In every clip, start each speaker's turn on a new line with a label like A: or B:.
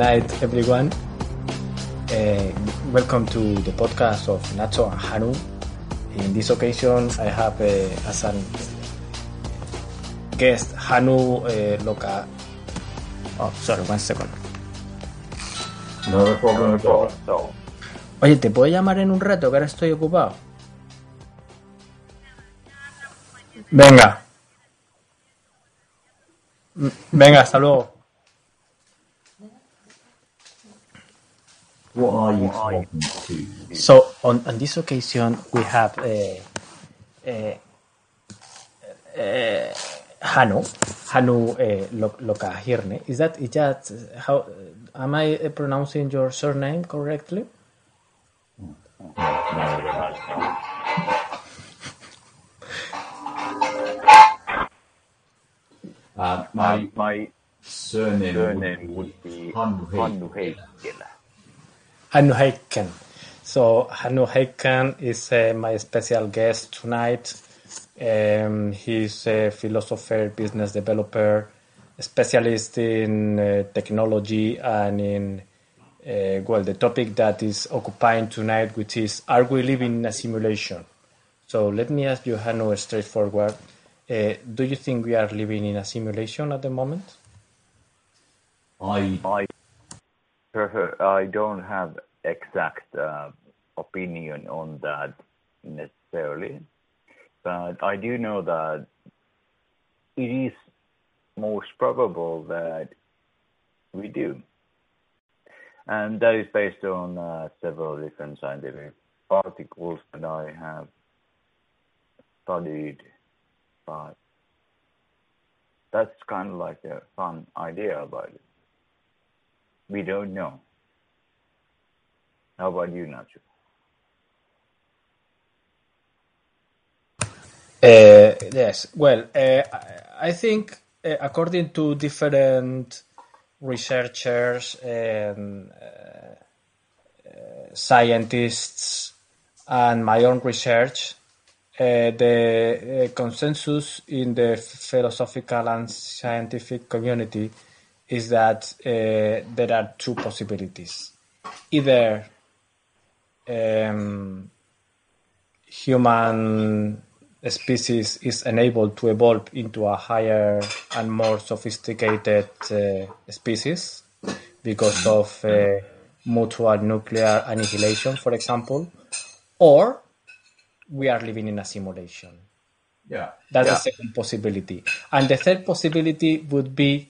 A: Night, everyone. Uh, welcome to the podcast of Nacho and Hanu. In this occasion, I have uh, as a guest Hanu uh, Loca. Oh, sorry, one second.
B: No problem at all.
A: Oye, ¿te puedo llamar en un rato que ahora estoy ocupado? Venga. M- Venga, hasta luego.
B: What are you talking to?
A: So on, on this occasion we have uh, uh, uh, Hannu, Hannu uh, Lokahirne. Is that is that how? Am I pronouncing your surname correctly?
B: Uh, my
C: My
B: surname,
C: surname would be
B: Hannu Heikki.
C: Hannu
A: Heiken. So Hannu Heiken is uh, my special guest tonight. Um, he's a philosopher, business developer, specialist in uh, technology and in uh, well the topic that is occupying tonight, which is are we living in a simulation? So let me ask you, Hannu, straightforward. Uh, do you think we are living in a simulation at the moment?
B: I
C: Prefer, I don't have exact uh, opinion on that necessarily, but I do know that it is most probable that we do. And that is based on uh, several different scientific articles that I have studied. But that's kind of like a fun idea about it. We don't know. How about you, Nacho?
A: Uh, yes. Well, uh, I- think uh, according to different researchers and uh, scientists and my own research, uh, the uh, consensus in the philosophical and scientific community is that uh, there are two possibilities. Either um, human species is enabled to evolve into a higher and more sophisticated uh, species because of uh, mutual nuclear annihilation, for example, or we are living in a simulation.
B: yeah.
A: That's
C: Yeah.
A: the second possibility. And the third possibility would be,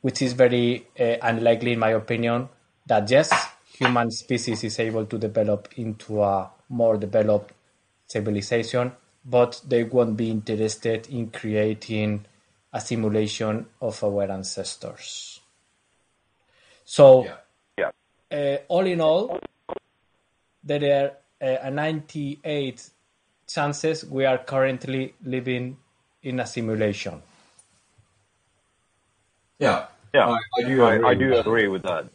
A: which is very uh, unlikely in my opinion, that yes, human species is able to develop into a more developed civilization, but they won't be interested in creating a simulation of our ancestors. So,
B: Yeah.
C: Yeah.
A: uh, all in all, there are uh, a 98 chances we are currently living in a simulation.
B: Yeah.
C: Yeah,
B: I, I do agree.
C: I
B: with
C: do
B: that.
C: agree with that.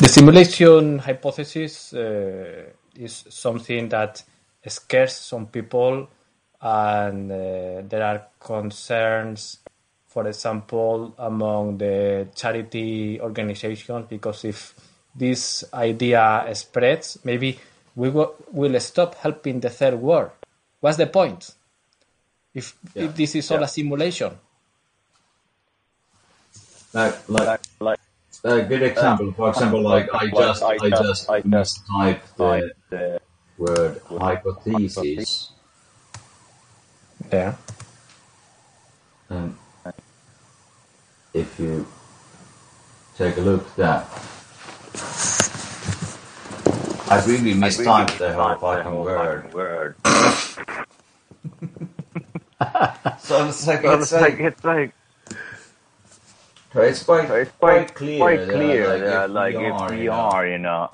A: The simulation hypothesis uh, is something that scares some people, and uh, there are concerns, for example, among the charity organizations, because if this idea spreads, maybe we will, will stop helping the third world. What's the point? If,
B: Yeah.
A: if this is all
C: Yeah.
A: a simulation.
B: Like, like
C: Like, like
B: a good uh, example. For example, like I just, I just
C: I just
B: mistyped the
C: like the
B: word hypothesis,
A: Yeah.
B: and if you take a look at that, I really mistyped the whole fucking word.
C: word.
B: So it's like
C: So
B: it's
C: it's like
B: like
C: it's like
B: so it's quite
C: so it's
B: quite
C: quite
B: clear.
C: quite
B: that,
C: clear
B: like,
C: that
B: if
C: like
B: we
C: if
B: are
C: we
B: in a-
C: are in a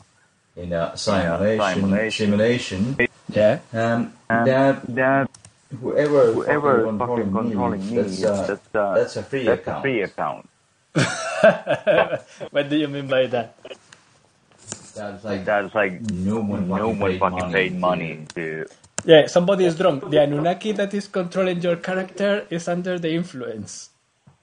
B: in a simulation
C: simulation.
B: simulation,
A: Yeah.
B: um,
C: and
B: that
C: that
B: whoever
C: whoever
B: fucking
C: fucking controlling me,
B: that's, uh,
C: that's uh,
B: that's a free
C: that's
B: account.
C: a free account.
A: what do you mean by that?
B: That's like
C: That's like
B: no one
C: no
B: fucking
C: one
B: paid
C: fucking
B: money
C: paid money to
A: Yeah, somebody is drunk. The Anunnaki that is controlling your character is under the influence.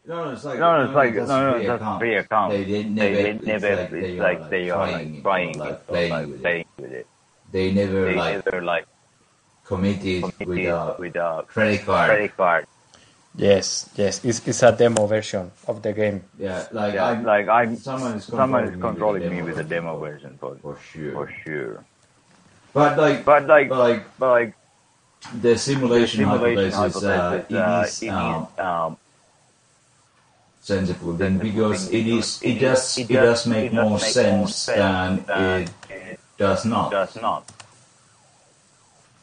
B: No, no, it's like
C: No, no, it's like- no, no,
B: free
C: that's
B: account.
C: free account.
B: They, they never,
C: they,
B: it's
C: never
B: like
C: it's like they are
B: trying,
C: like trying
B: or,
C: it
B: like playing
C: like
B: with it.
C: with it.
B: They never
C: They
B: like
C: never like
B: committed with a
C: with a
B: credit card.
C: credit card.
A: Yes, yes, it's, it's a demo version of the game.
B: Yeah, like
C: Yeah,
B: I'm,
C: like I'm
B: someone is
C: someone is
B: controlling
C: controlling
B: me
C: me
B: with
C: with
B: a
C: the
B: demo
C: demo version for
B: for sure.
C: for sure.
B: But like,
C: But like
B: but like
C: but like
B: the
C: the
B: simulation,
C: simulation
B: hypothesis, uh,
C: hypothesis, uh,
B: it is um,
C: is um,
B: sensible
C: then
B: because
C: thing
B: it is
C: because
B: it does it does make
C: it
B: more
C: make
B: sense
C: more
B: than
C: than
B: it
C: it
B: does not.
C: does not.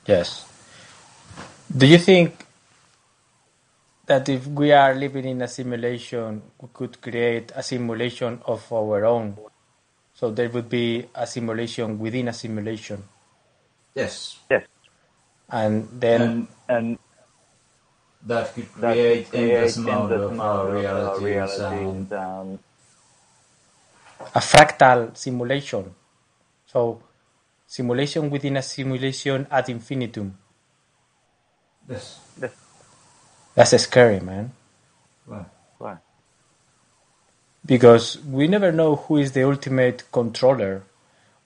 A: Yes. Do you think that if we are living in a simulation, we could create a simulation of our own? So there would be a simulation within a simulation.
B: Yes,
C: Yes,
A: And then,
B: and
C: and
B: that could
C: that
B: create
C: create
B: endless amount
C: endless
B: of
C: amount of,
B: realities
C: realities
B: and
C: and
A: a fractal simulation. So simulation within a simulation ad infinitum.
B: Yes.
A: yes, That's scary, man.
B: well,
C: Why?
A: because we never know who is the ultimate controller.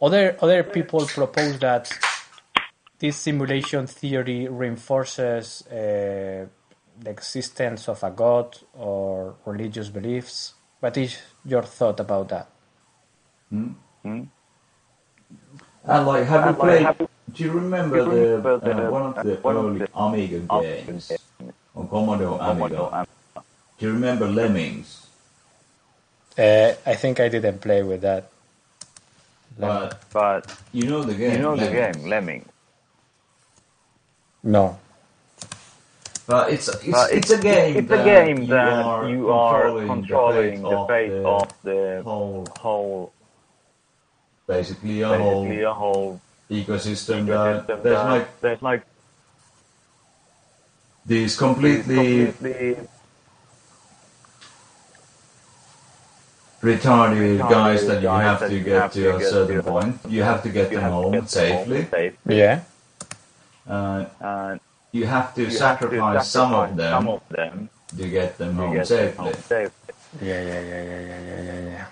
A: Other other people propose that this simulation theory reinforces uh, the existence of a god or religious beliefs. What is your thought about that?
B: hmm?
C: Hmm?
B: And like, have you played?
C: have you-
B: do you remember the,
C: the-
B: uh, one of the
C: one of
B: early
C: the
B: Amiga
C: Amiga
B: games
C: games
B: on Commodore
C: Commodore
B: Amiga? Do you remember Lemmings?
A: Uh, I think I didn't play with that.
B: But
C: But
B: you know the game.
C: you know the game, Lemming.
A: No.
B: But it's it's,
C: But
B: it's, a game.
C: It's a
B: that
C: game
B: you
C: that
B: are
C: you are
B: controlling,
C: controlling
B: the
C: the fate of the
B: whole,
C: whole,
B: basically a whole
C: basically a whole
B: ecosystem. that
C: ecosystem.
B: there's like
C: There's like
B: these completely
C: completely
B: retarded
C: retarded
B: guys that you
C: guys
B: have
C: that
B: to
C: you
B: get
C: have
B: to
C: to
B: a certain
C: to-
B: point. You have to get
C: you
B: them
C: have to
B: home
C: get them home
B: safely.
C: safely.
A: Yeah.
B: Uh,
C: And
B: you have to
C: you have to
B: sacrifice some of them
C: some of them
B: to get them home
C: get
B: safely.
C: home safely.
A: Yeah, yeah, yeah, yeah, yeah, yeah, yeah, yeah.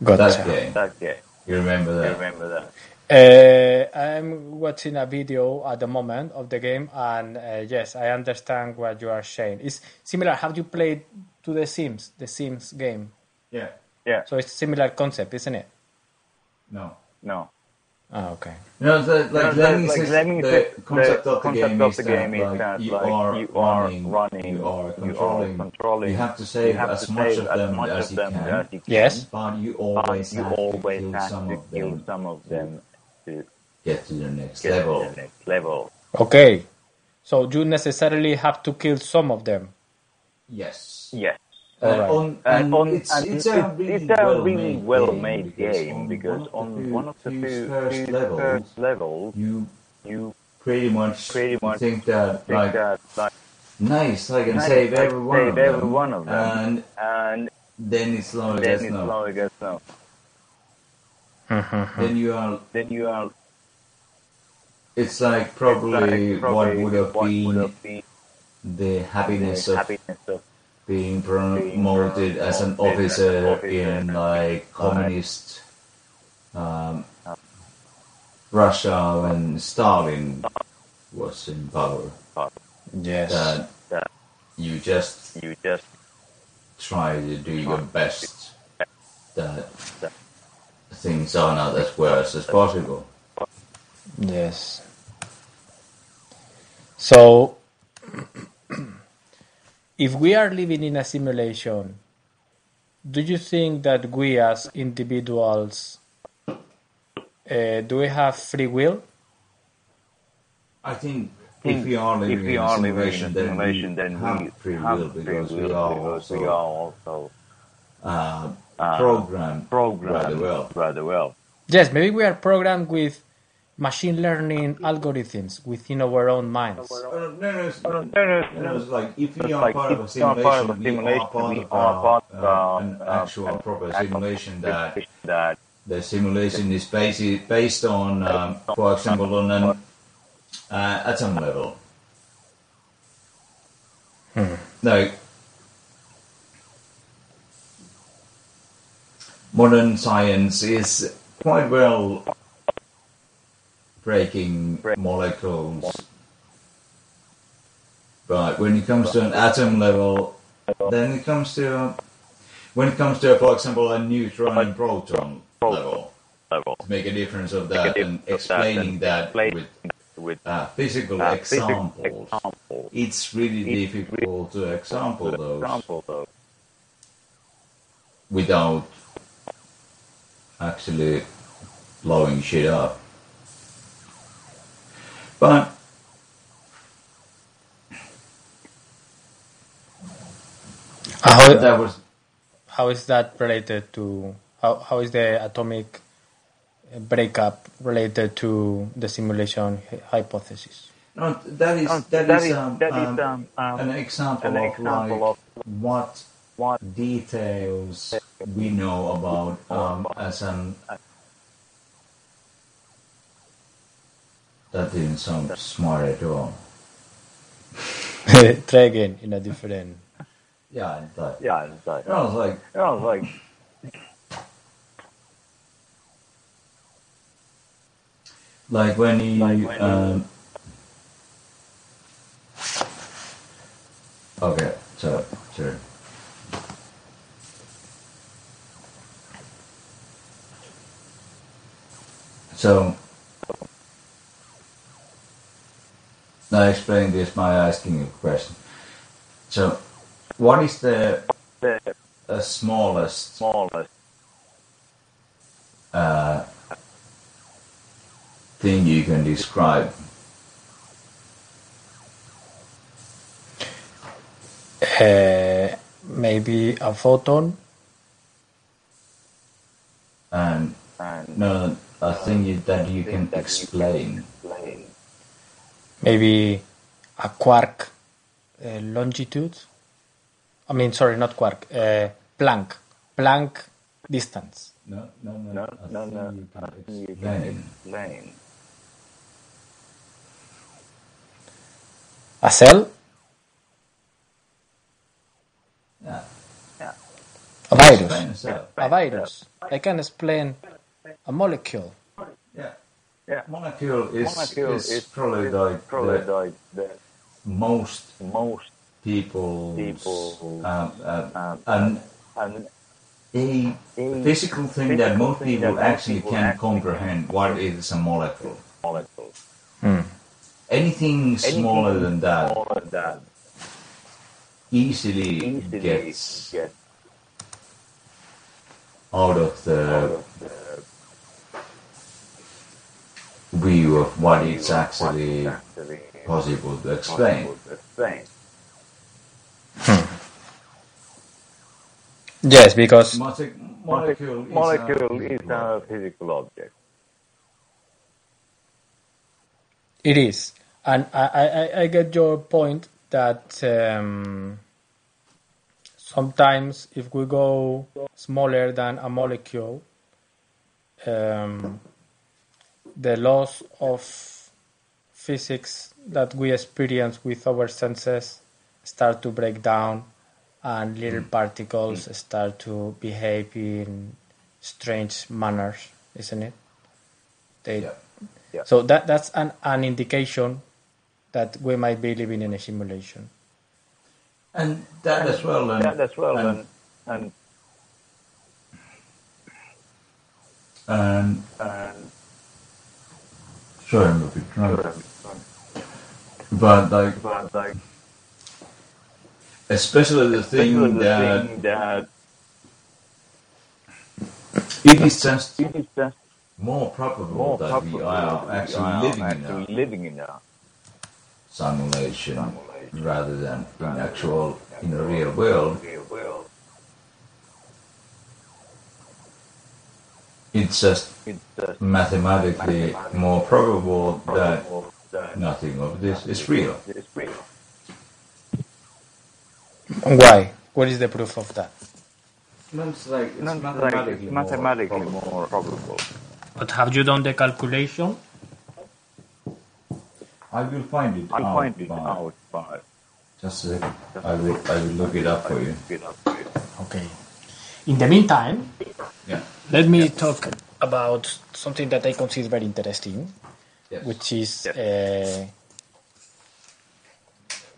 B: That
A: Gotcha.
B: game.
C: That game.
B: You remember
C: I
B: that?
C: remember that.
A: Uh, I'm watching a video at the moment of the game, and uh, yes, I understand what you are saying. It's similar. Have you played to the Sims, the Sims game?
B: Yeah.
C: Yeah.
A: So it's similar concept, isn't it?
B: No.
C: No.
A: Oh, okay.
B: No, the, like
C: No, the-
B: Lemmings
C: like
B: is
C: Lemmings
B: the
C: is-
B: concept
C: the
B: of the
C: concept
B: game
C: of
B: is
C: the
B: that,
C: game is
B: like,
C: that,
B: you,
C: like,
B: are
C: you are
B: running,
C: running,
B: you are
C: you are
B: controlling,
C: controlling.
B: you have to save
C: have
B: as
C: to
B: much
C: save
B: of them
C: as much
B: as
C: of
B: you
C: them
B: can,
C: as you can.
A: Yes.
B: but you
C: But
B: always
C: you
B: have
C: always
B: to kill
C: have
B: some
C: to
B: of
C: kill some of them to
B: get to the next level.
C: the next level.
A: Okay. So you necessarily have to kill some of them.
B: Yes.
C: Yes.
B: Uh, and
A: Alright.
B: on,
C: And,
B: and
C: on,
B: it's,
C: and
B: it's
C: it's,
B: a really
C: it's a
B: well
C: really
B: made
C: well-made
B: game
C: game because on one of the
B: few
C: few,
B: first
C: few
B: levels,
C: first levels,
B: you
C: you
B: pretty much
C: pretty much
B: think that
C: think
B: like
C: that like
B: nice, I can
C: nice,
B: save
C: I
B: every one
C: save
B: of
C: every
B: them,
C: one of them.
B: and
C: and
B: then it slowly
C: then
B: gets
C: it
B: no.
C: Gets.
B: Then you are.
C: Then you are
B: It's like
C: it's
B: probably,
C: like
B: what
C: probably
B: would have
C: what
B: been
C: would have been
B: the happiness of
C: happiness of
B: being promoted as an
C: promoted as an
B: officer in like communist um, Russia when Stalin was in power.
A: Yes.
B: that
C: that
B: you just
C: you just
B: try to do your best that things are not as worse as possible.
A: Yes. So, if we are living in a simulation, do you think that we as individuals uh, do we have free will?
B: I think if we are living
C: if we
B: in a
C: are living in
B: simulation, then we
C: then
B: have
C: we
B: free
C: have
B: will
C: free
B: because
C: will
B: we are
C: because we
B: also
C: are also
B: uh,
C: uh,
B: programmed
C: programmed
B: rather well.
C: rather well.
A: Yes, maybe we are programmed with machine learning algorithms within our own minds.
B: No, no, it's,
C: No, no,
B: no,
C: no,
B: it's like if we
C: It's
B: are
C: like
B: part of a
C: are part of a
B: simulation, we are part of
C: are part of,
B: an actual proper simulation that
C: that
B: the simulation is based based on, um, for example, on an uh, atom level. Like modern science is quite well breaking molecules, but when it comes to an atom level, then it comes to when it comes to, for example, a neutron and proton level
C: level.
B: to make a difference of that and explaining that with
C: with
B: uh, physical
C: uh,
B: examples. It's really difficult to example those without actually blowing shit up. But
A: How,
B: that was
A: how is that related to how, how is the atomic breakup related to the simulation hypothesis?
B: no, that is
C: No,
B: that
C: that
B: is,
C: is-
B: um,
C: that is,
B: um,
C: um, um,
B: an example
C: an
B: of
C: example
B: like
C: of
B: what
C: What
B: details we know about um, as an that didn't sound smart at all.
A: Try again in a different.
B: Yeah, I thought.
C: yeah, it's like,
B: I was like,
C: I was like,
B: like when you
C: Like when
B: um, okay, so sure. So now explain this by asking a question. So, what is the
C: the
B: uh, smallest
C: smallest
B: uh, thing you can describe?
A: Uh, maybe a photon.
B: And
C: and
B: no, a thing you, that you can explain.
C: explain.
A: maybe a quark uh, longitude. I mean, sorry, not quark. Uh, Planck, Planck distance.
B: No, no, no,
C: No,
B: a
C: no, no.
B: you can
C: I you can
B: explain.
C: explain.
A: A cell,
B: Yeah,
C: Yeah.
A: a virus,
B: explain a cell.
A: a virus. I can explain a molecule.
B: Yeah,
C: Yeah.
B: molecule is,
C: Molecule
B: is,
C: is
B: probably
C: is
B: like
C: probably
B: the
C: like the
B: most
C: most
B: people,
C: People,
B: um, uh,
C: um,
B: and
C: and
B: a
C: a
B: physical thing that most
C: thing
B: people
C: that
B: actually
C: people
B: can
C: actually
B: comprehend what is a molecule.
C: molecule.
B: Anything smaller than that
C: Smaller than that
B: easily,
C: easily
B: gets
C: get
B: out of
C: out of the
B: view of what it's actually
C: what's actually
B: possible to explain.
C: possible to explain.
A: Yes, because
B: molecule,
C: Molecule
B: is,
C: is a physical object.
A: it is, and I, I, I- I get your point that um, sometimes if we go smaller than a molecule, um, the laws of physics that we experience with our senses start to break down and little hmm. particles hmm. start to behave in strange manners, isn't it? They,
B: Yeah.
C: Yeah.
A: So that that's an, an indication that we might be living in a simulation.
B: And that as well. And,
C: that as well,
B: and,
C: and and
B: and
C: and
B: sorry, I'm a bit drunk. But like,
C: but like
B: especially the thing
C: the
B: that
C: thing that
B: it is just
C: it is just
B: more probable
C: more
B: that
C: probable
B: we are
C: that we
B: actually
C: are
B: living
C: actually
B: in a
C: living in a
B: simulation
C: Simulation.
B: rather than in actual in real world.
C: real world.
B: It's just mathematically more probable that nothing of this is real.
A: Why? What is the proof of that?
B: It's like it's
C: Not like it's mathematically more probable.
A: But have you done the calculation?
B: I will find it
C: I'll
B: out.
C: find it
B: but-
C: out, but
B: Just a second. I will I will look it up for you.
C: get up to it.
A: Okay. In the meantime,
B: Yeah.
A: Let me talk about something that I consider very interesting,
B: Yes.
A: which is uh,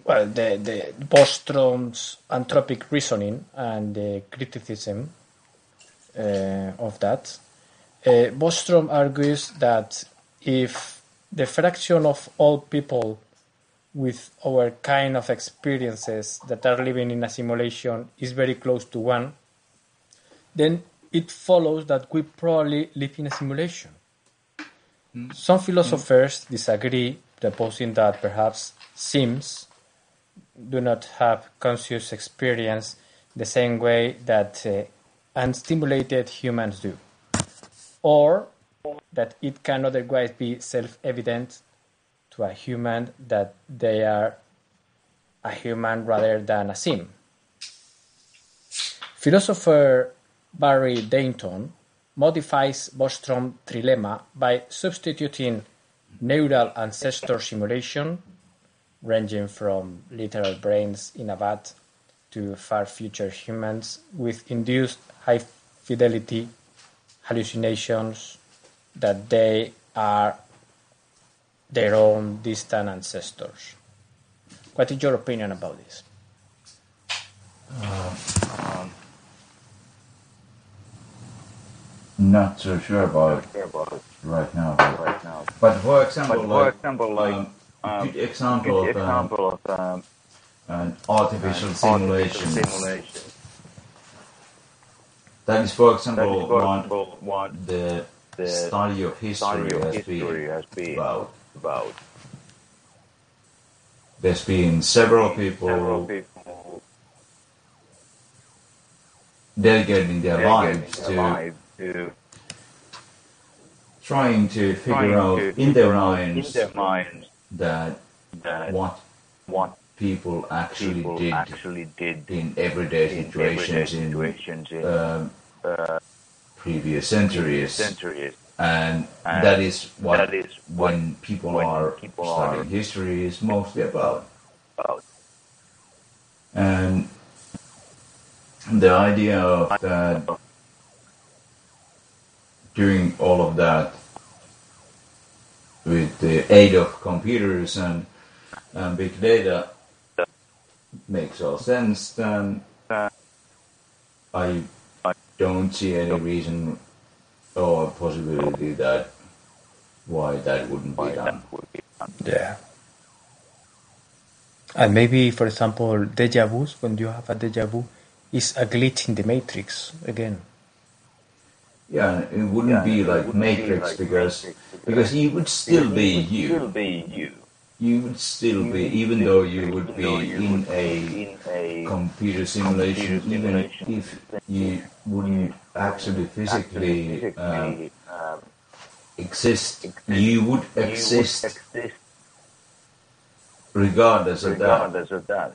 A: well the the Bostrom's anthropic reasoning and the criticism uh, of that. Uh, Bostrom argues that if the fraction of all people with our kind of experiences that are living in a simulation is very close to one, then it follows that we probably live in a simulation. Some philosophers disagree, proposing that perhaps sims do not have conscious experience the same way that uh, unsimulated humans do, or that it can otherwise be self evident to a human that they are a human rather than a sim. Philosopher Barry Dainton modifies Bostrom's trilemma by substituting neural ancestor simulation, ranging from literal brains in a vat to far future humans, with induced high fidelity hallucinations that they are their own distant ancestors. What is your opinion about this?
B: Uh, um, Not so sure about it
C: Care about it
B: right now. But,
C: right now.
B: but for example,
C: But for
B: like
C: example, like
B: um,
C: um,
B: good example
C: good
B: of um,
C: example of um,
B: an artificial simulation.
C: simulation.
B: That is, for example,
C: is, for
B: one
C: example, what
B: the,
C: the
B: study of history
C: study of
B: has
C: history
B: been
C: has been
B: about.
C: about.
B: There's been several people
C: Several people
B: dedicating their lives
C: dedicating
B: to
C: lives to
B: trying to figure
C: trying
B: out
C: to
B: in their minds
C: in their minds
B: that
C: that
B: what
C: what
B: people actually
C: people
B: did
C: actually did
B: in everyday
C: in everyday
B: situations in
C: situations in
B: um,
C: uh,
B: previous centuries.
C: centuries.
B: and
C: And
B: that is what
C: that is
B: when people
C: when
B: are
C: people
B: studying
C: are-
B: history is mostly about.
C: About.
B: And the idea of that doing all of that with the aid of computers and, and big data makes all sense, then I don't see any reason or possibility that why that wouldn't be done.
A: Yeah. And maybe, for example, deja vus, when you have a deja vu, is a glitch in the matrix again.
B: Yeah, it wouldn't
C: Yeah,
B: be
C: it
B: like
C: wouldn't be
B: Matrix
C: like
B: because
C: Matrix because
B: because you would still be you.
C: Still be you.
B: You would still
C: You
B: be,
C: would
B: even
C: still
B: though you would be
C: you
B: in
C: would
B: a
C: be in a
B: computer simulation,
C: computer
B: even
C: simulation.
B: if you wouldn't actually physically
C: physically,
B: um,
C: um,
B: exist,
C: exist.
B: you would
C: you would
B: exist
C: exist
B: regardless of that.
C: regardless of that.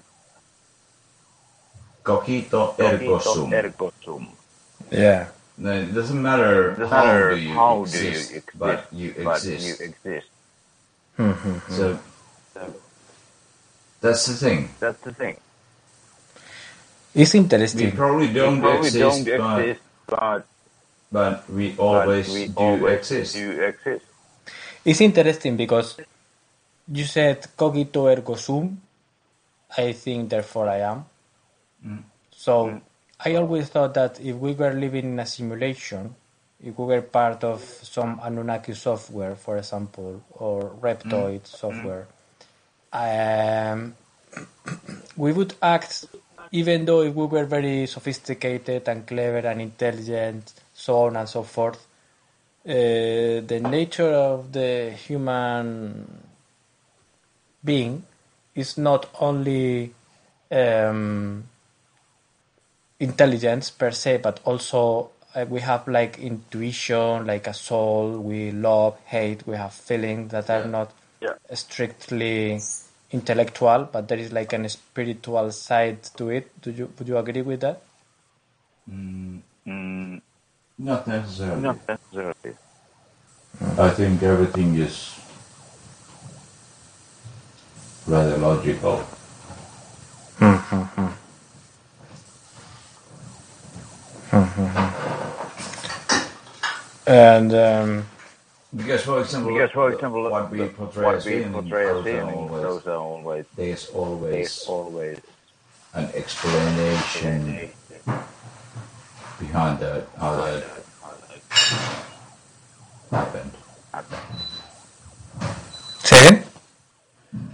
B: Cogito ergo sum.
C: ergo sum.
A: Yeah.
B: No, It doesn't matter
C: Doesn't
B: how
C: matter
B: do you
C: how
B: exist,
C: do you exist,
B: but you
C: but
B: exist.
C: you exist.
B: So hmm, hmm, hmm.
C: So
B: that's the thing.
C: that's the thing.
A: It's
B: We
A: interesting.
B: probably don't
C: we probably
B: exist,
C: don't
B: but,
C: exist, but,
B: but we
C: but
B: always
C: we
B: do
C: always
B: exist.
C: do exist.
A: It's interesting because you said cogito ergo sum. I think therefore I am. Mm. So mm. I always thought that if we were living in a simulation, if we were part of some Anunnaki software, for example, or Reptoid software, um, we would act even though if we were very sophisticated and clever and intelligent, so on and so forth. Uh, the nature of the human being is not only um, intelligence per se, but also uh, we have like intuition, like a soul. We love, hate. We have feelings that are not
C: Yeah.
A: strictly intellectual, but there is like a spiritual side to it. Do you would you agree with that?
C: Mm,
B: Not necessarily.
C: not necessarily.
B: I think everything is rather logical.
A: And um,
B: Because, for example,
C: Because, for example,
B: what we portray
C: what
B: as
C: we
B: feeling,
C: portray as
B: those are
C: feeling,
B: always-
C: those are always,
B: there's
C: there's
B: always
C: always
B: an explanation behind that, how that happened.
A: say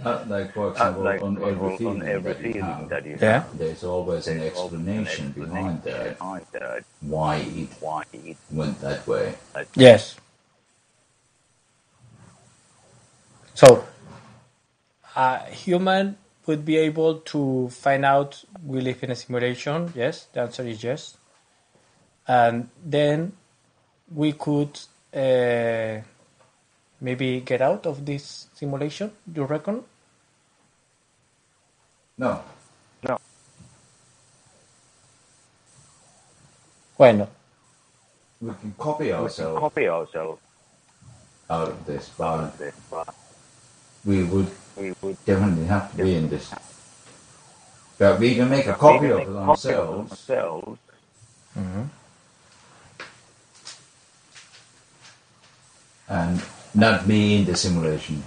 B: Uh, like, for
C: Uh,
B: example,
C: like
B: on
C: for
B: every feeling,
C: on every
B: that you
C: feeling
B: have,
C: that you
A: Yeah.
C: have,
B: there's always an
C: there's an
B: explanation behind that,
C: behind that,
B: why it
C: why it
B: went that way.
A: Yes. So, a human would be able to find out we live in a simulation. Yes, the answer is yes. And then we could uh, maybe get out of this simulation. Do you reckon?
B: No,
C: no,
A: Why not?
B: we can copy
C: we can
B: ourselves.
C: copy ourselves.
B: Out of this,
C: out of this, but
B: we would
C: we would
B: definitely have to be in this. But we can make a copy of
C: make
B: it
C: a copy of
B: ourselves.
C: ourselves. Mm-hmm.
B: And not be in the simulation.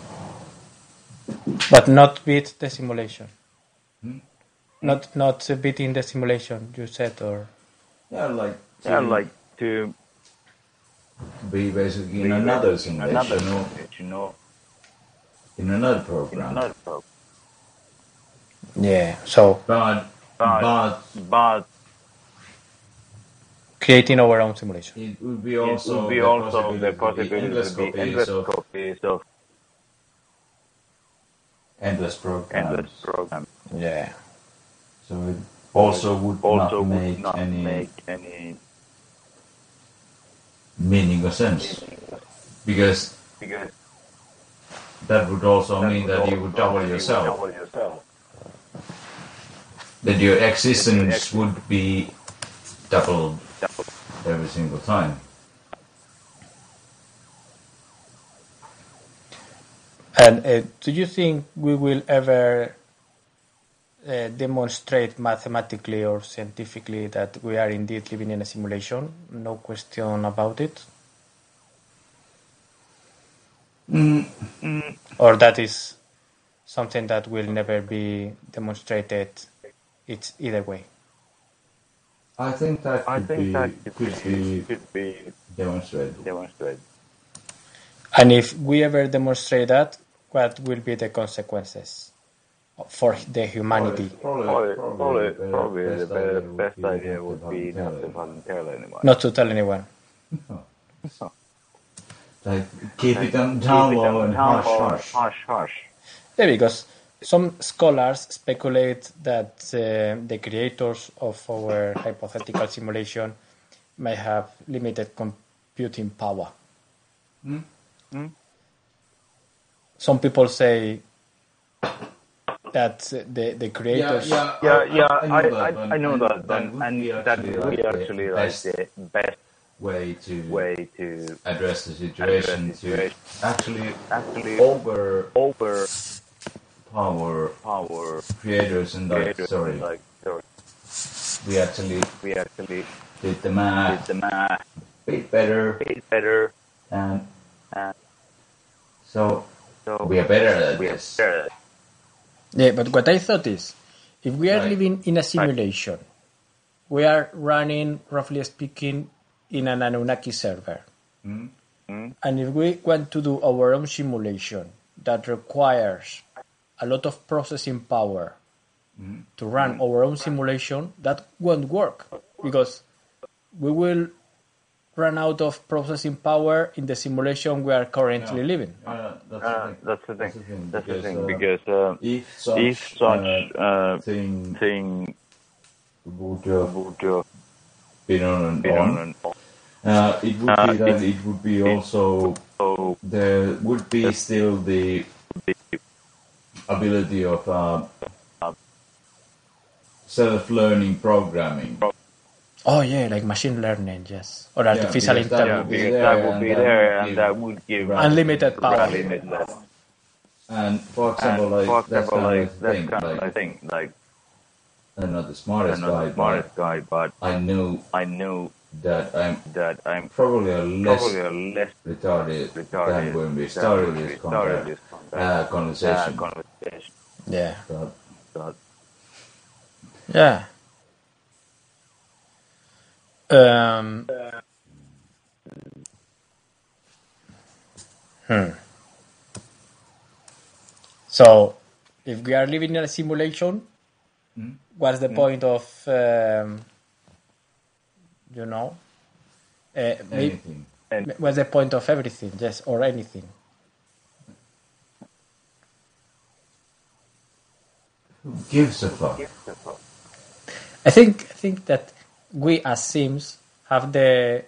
A: But not beat the simulation. Not not beating the simulation. You said or
B: Yeah, like to
C: yeah, like to
B: be basically in another
C: in
B: simulation
C: another
B: or
C: simulation or
B: in another
C: in
B: program.
C: another program.
A: yeah. So
B: But
C: But-
B: but
C: But
A: creating our own simulation.
B: it would be also
C: would be
B: the
C: also the
B: possibility to endless
C: possibility to be
B: copies
C: endless
B: of
C: copies of
B: endless programs.
C: endless programs.
A: Yeah.
B: So it also would
C: Also
B: not
C: would
B: make
C: not
B: any
C: make any
B: meaning or sense because
C: because
B: that would also
C: that
B: mean
C: would
B: that you would double yourself.
C: double yourself.
B: That your existence
C: ex-
B: would be doubled
C: Double.
B: every single time.
A: And uh, do you think we will ever uh, demonstrate mathematically or scientifically that we are indeed living in a simulation? No question about it. Or that is something that will never be demonstrated. It's either way.
B: I think that could
C: I think
B: be
C: that
B: could be
C: could be
B: demonstrated.
C: demonstrated.
A: And if we ever demonstrate that, what will be the consequences for the humanity?
C: Probably, probably,
B: better-
C: probably the
B: best
C: better,
B: idea
C: best
B: not
C: idea would be not to
B: it.
C: fucking tell anyone.
A: Not to tell anyone.
B: Like keep it on down low and
C: down
B: hush
C: low,
B: hush.
C: hush, hush.
A: Yeah, because some scholars speculate that uh, the creators of our hypothetical simulation may have limited computing power.
B: Hmm?
A: Some people say that the, the creators.
C: Yeah, yeah, I,
B: know
C: I,
B: that, but-
C: I know
B: and
C: that,
B: that
C: and,
B: would
C: and
B: be
C: that
B: actually
C: would be
B: the
C: actually like
B: best
C: the best
B: way to
C: way to
B: address the situation
C: Address the
B: to actually
C: actually
B: over
C: over
B: power
C: power
B: creators and like sorry
C: Like, sorry,
B: we actually
C: we actually
B: did the math did
C: the math
B: bit better
C: bit better,
B: and
C: and
B: so
C: So
B: We are better at
C: we are better.
A: Yeah, but what I thought is, if we are
B: Right.
A: living in a simulation, we are running, roughly speaking, in an Anunnaki server. Mm-hmm. Mm-hmm. And if we want to do our own simulation that requires a lot of processing power mm-hmm. to run our own simulation, that won't work because we will run out of processing power in the simulation we are currently living.
B: Uh, that's,
C: Uh,
B: the
C: that's the
B: thing.
C: thing. That's the thing
B: uh,
C: because uh,
B: if such,
C: if such
B: uh,
C: uh,
B: thing
C: thing
B: would have
C: would uh,
B: been on and
C: be
B: on,
C: on and on,
B: uh, it would
C: Uh,
B: be that
C: it-
B: it would be also
C: so
B: there would be still the ability of uh, self-learning programming.
A: Oh yeah, like machine learning, yes, or
B: Yeah,
A: artificial
B: because that
C: yeah,
B: would
A: intelligence.
C: because
B: there
C: that would
B: and
C: be
B: that
C: there
B: would
C: and
B: give
C: that would give
A: Unlimited power.
C: limitless.
B: And for
C: And
B: example, like
C: for
B: that's
C: example,
B: kind
C: like
B: of
C: that's
B: thing.
C: kind of
B: Like,
C: thing. Like
B: I'm not the
C: I'm
B: smartest
C: not
B: guy,
C: the smartest guy, but
B: but I know
C: I know
B: that I'm
C: that I'm
B: probably a less
C: probably a less
B: retarded,
C: retarded
B: than when we started
C: when we
B: this
C: started
B: conver-
C: this
B: uh, conversation.
C: uh, conversation.
A: Yeah,
B: But
C: But
A: yeah. Um. Hmm. So, if we are living in a simulation, what's the point of, um, you know, uh, may-
B: anything.
A: what's the point of everything? Yes, or anything.
B: Who gives a fuck?
A: I think I think that we as Sims have the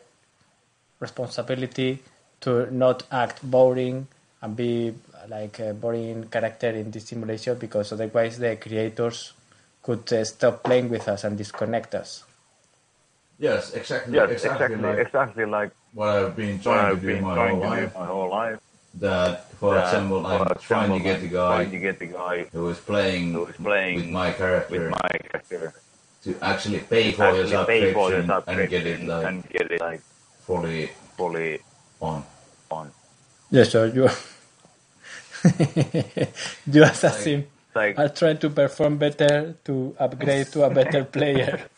A: responsibility to not act boring and be like a boring character in this simulation because otherwise the creators could uh, stop playing with us and disconnect us.
B: Yes, exactly.
C: yes,
B: exactly,
C: exactly,
B: like
C: exactly like
B: what I've been trying
C: I've
B: to do
C: been
B: my
C: trying
B: whole
C: to
B: life.
C: do my whole life.
B: That, for
C: That,
B: example, I'm
C: for
B: trying to get the
C: I'm trying to
B: guy
C: get the guy
B: who is playing,
C: who is playing
B: with my
C: with my character
B: to actually pay for the
C: actually pay for the
B: subscription and get it like
C: and get it like
B: fully
C: fully
B: on.
C: on.
A: Yes, so you you as a Sim
C: Like
A: are trying to perform better to upgrade to a better player.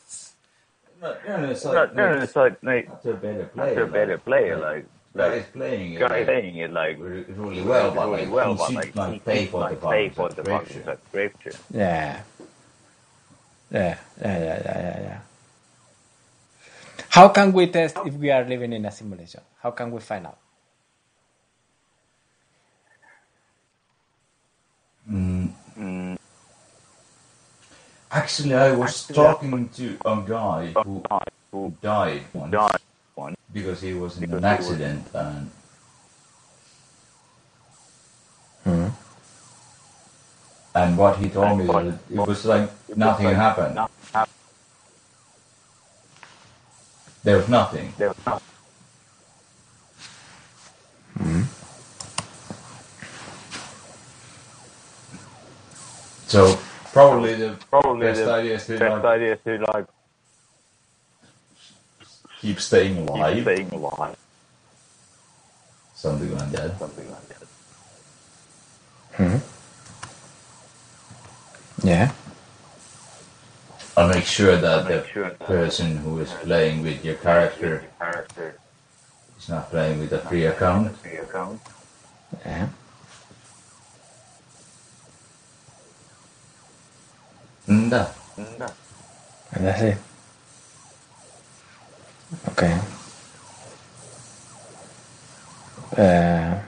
B: No, no, no, it's like,
C: no, it's like like
B: not a better player.
C: a better
B: like,
C: player, like
B: guy is
C: like
B: playing it
C: guy
B: like,
C: playing it like
B: really well, but
C: really
B: like,
C: well,
B: he
C: but
B: should
C: like
B: pay for the
C: pay for the fucking
B: subscription.
C: subscription.
A: Yeah. Yeah, yeah, yeah, yeah, yeah, yeah. How can we test if we are living in a simulation? How can we find out?
C: Mm,
B: Actually, I was talking to a guy who
C: who
B: died once
C: died one
B: because he was in an accident and and what he told me that it was like nothing happened. There was nothing.
C: there was not mm-hmm.
B: So probably the
C: probably
B: best
C: the
B: idea is to
C: best
B: like,
C: idea is to like
B: keep staying
C: keep
B: alive,
C: staying alive,
B: something like that.
C: something like that. Mm-hmm.
A: Yeah.
B: And make sure that
C: Make
B: the
C: sure that
B: person who is playing with your character
C: character
B: is not playing with a free account.
C: free account.
A: Yeah.
B: Mm, that.
C: No.
A: And that's it. Okay. Uh,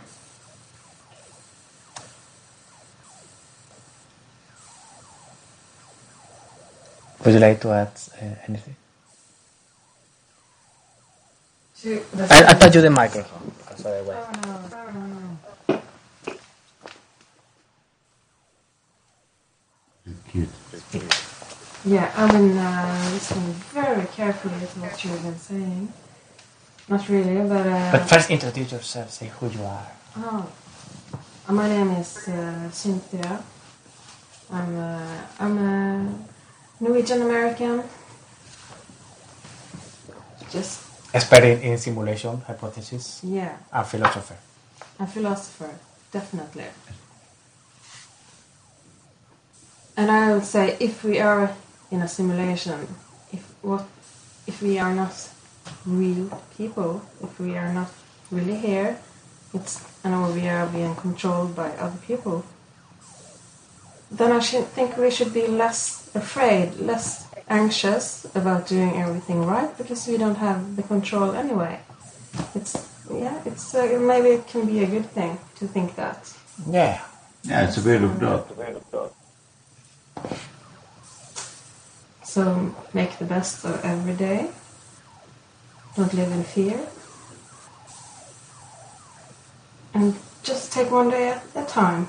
A: would you like to add uh, anything? I, I touch you the microphone. because otherwise-
B: Cute.
D: Yeah, I've been uh, listening very carefully to what you've been saying. Not really, but. Uh,
A: But first, introduce yourself. Say who you are.
D: oh. My name is uh, Cynthia. I'm, uh, I'm a Norwegian American. Just,
A: Expert in, in simulation hypothesis
D: yeah,
A: and philosopher.
D: a philosopher. definitely. And I would say if we are in a simulation, if what if we are not real people, if we are not really here, it's and we are being controlled by other people, then I should think we should be less afraid, less anxious about doing everything right because we don't have the control anyway. It's yeah, it's uh, maybe it can be a good thing to think that.
A: Yeah.
B: Yeah, it's a bit of that.
D: So make the best of every day. Don't live in fear. And just take one day at a time.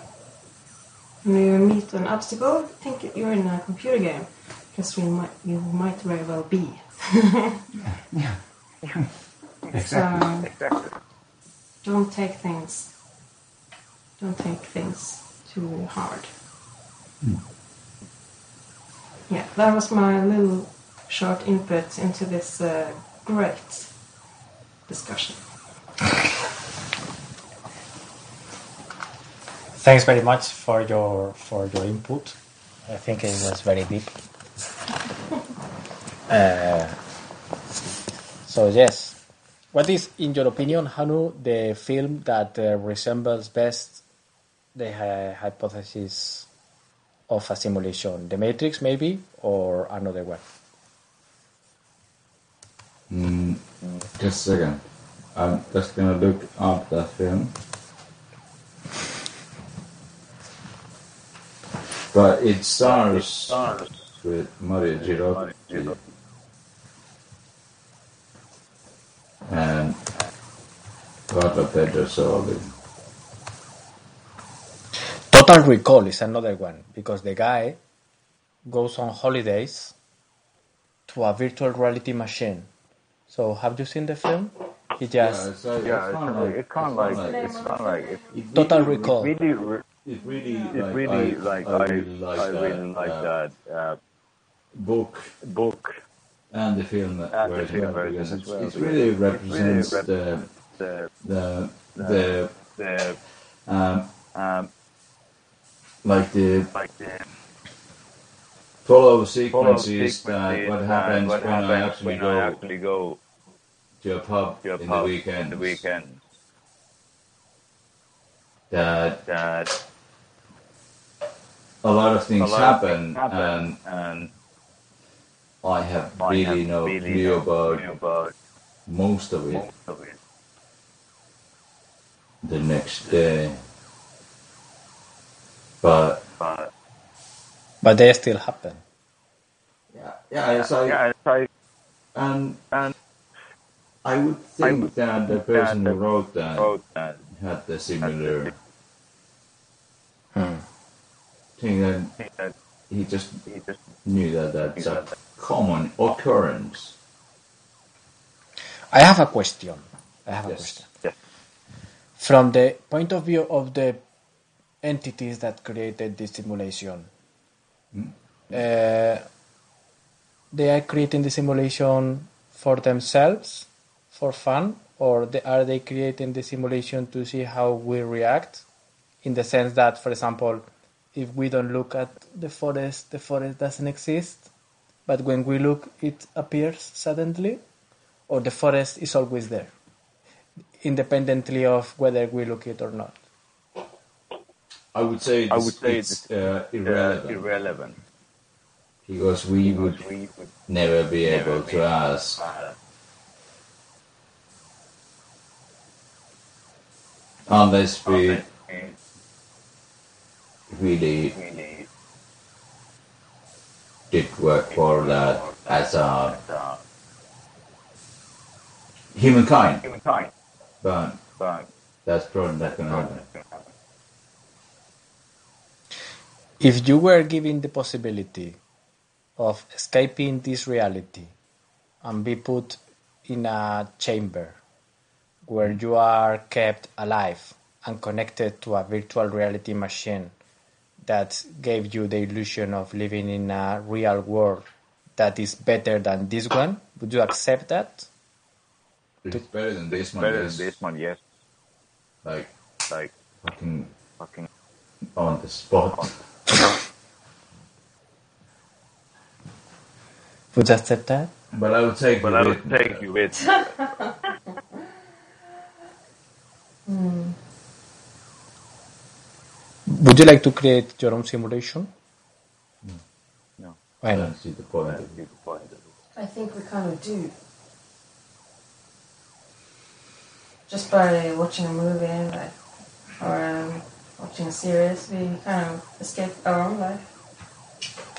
D: When you meet an obstacle, think you're in a computer game. Because we might, you might very well be. Yeah.
B: Exactly.
D: So, don't take things. Don't take things too hard. Yeah, that was my little short input into this uh, great discussion.
A: Thanks very much for your for your input. I think it was very deep. Uh, so yes, what is, in your opinion, Hannu, the film that uh, resembles best the hy- hypothesis of a simulation? The Matrix, maybe, or another one?
B: Mm, just a second. I'm just gonna look up that film. But it stars with Mario Girardi and Carla Pedersoli.
A: Total Recall is another one because the guy goes on holidays to a virtual reality machine. So have you seen the film? He just
B: it's like,
C: Yeah, it's kind of like, it's kind of like, it's kind of like, it's
A: Total Recall.
C: really, re-
B: It really,
C: it's
B: like,
C: really
B: I,
C: like,
B: I
C: I,
B: really like
C: I
B: that,
C: really like
B: uh,
C: that uh,
B: book
C: book
B: and the film
C: And the
B: version
C: film
B: because
C: version as
B: it's,
C: well,
B: it
C: because
B: really
C: it really
B: represents
C: rep-
B: the
C: the,
B: the the
C: the,
B: um,
C: um,
B: like the
C: like the
B: follow
C: follow
B: sequences that what happens
C: what
B: when I actually
C: when
B: go
C: I actually go
B: to a pub
C: to a
B: in
C: pub
B: the weekend.
C: in the weekend.
B: That
C: That
B: a lot of things
C: a lot of
B: happen,
C: things happen
B: and
C: and
B: I have
C: I
B: really
C: have
B: no
C: really
B: clue about
C: about
B: most of it
C: most of it.
B: the next day. But
C: But
A: but they still happen.
B: yeah, yeah, it's like,
C: yeah, it's like,
B: and
C: and
B: I would think
C: would
B: that the person
C: that
B: who wrote that
C: wrote that
B: had the similar
A: Hmm.
B: thing that
C: he
B: just
C: he just
B: knew that that's a common occurrence.
A: I have a question. I have a
B: Yes.
A: question.
C: Yes.
A: From the point of view of the entities that created this simulation, uh, they are creating the simulation for themselves, for fun, or they, are they creating the simulation to see how we react? In the sense that, for example, if we don't look at the forest, the forest doesn't exist, but when we look, it appears suddenly, or the forest is always there, independently of whether we look it or not.
B: I would say it's,
C: I would say
B: it's
C: it's,
B: uh,
C: uh,
B: irrelevant
C: irrelevant.
B: because we would
C: Because we would
B: never be
C: never
B: able
C: be
B: to ask unless we
C: unless we
B: really
C: really
B: did work for that as a
C: uh,
B: humankind.
C: humankind.
B: But
C: But
B: that's probably not gonna happen.
A: If you were given the possibility of escaping this reality and be put in a chamber where you are kept alive and connected to a virtual reality machine that gave you the illusion of living in a real world that is better than this one, would you accept that?
B: It's better than this one.
C: better
B: yes.
C: than this one, yes.
B: Like
C: Like
B: fucking
C: fucking
B: on the spot.
A: Who just said that?
B: But I would take
C: But
B: you
C: I would
B: me.
C: take you with
A: Would you like to create your own simulation?
C: No.
A: Why
B: I don't see the point. of it.
C: you point.
D: I think we kind of do. Just by watching a movie, like, or um, watching a series, we kind of escape our own life.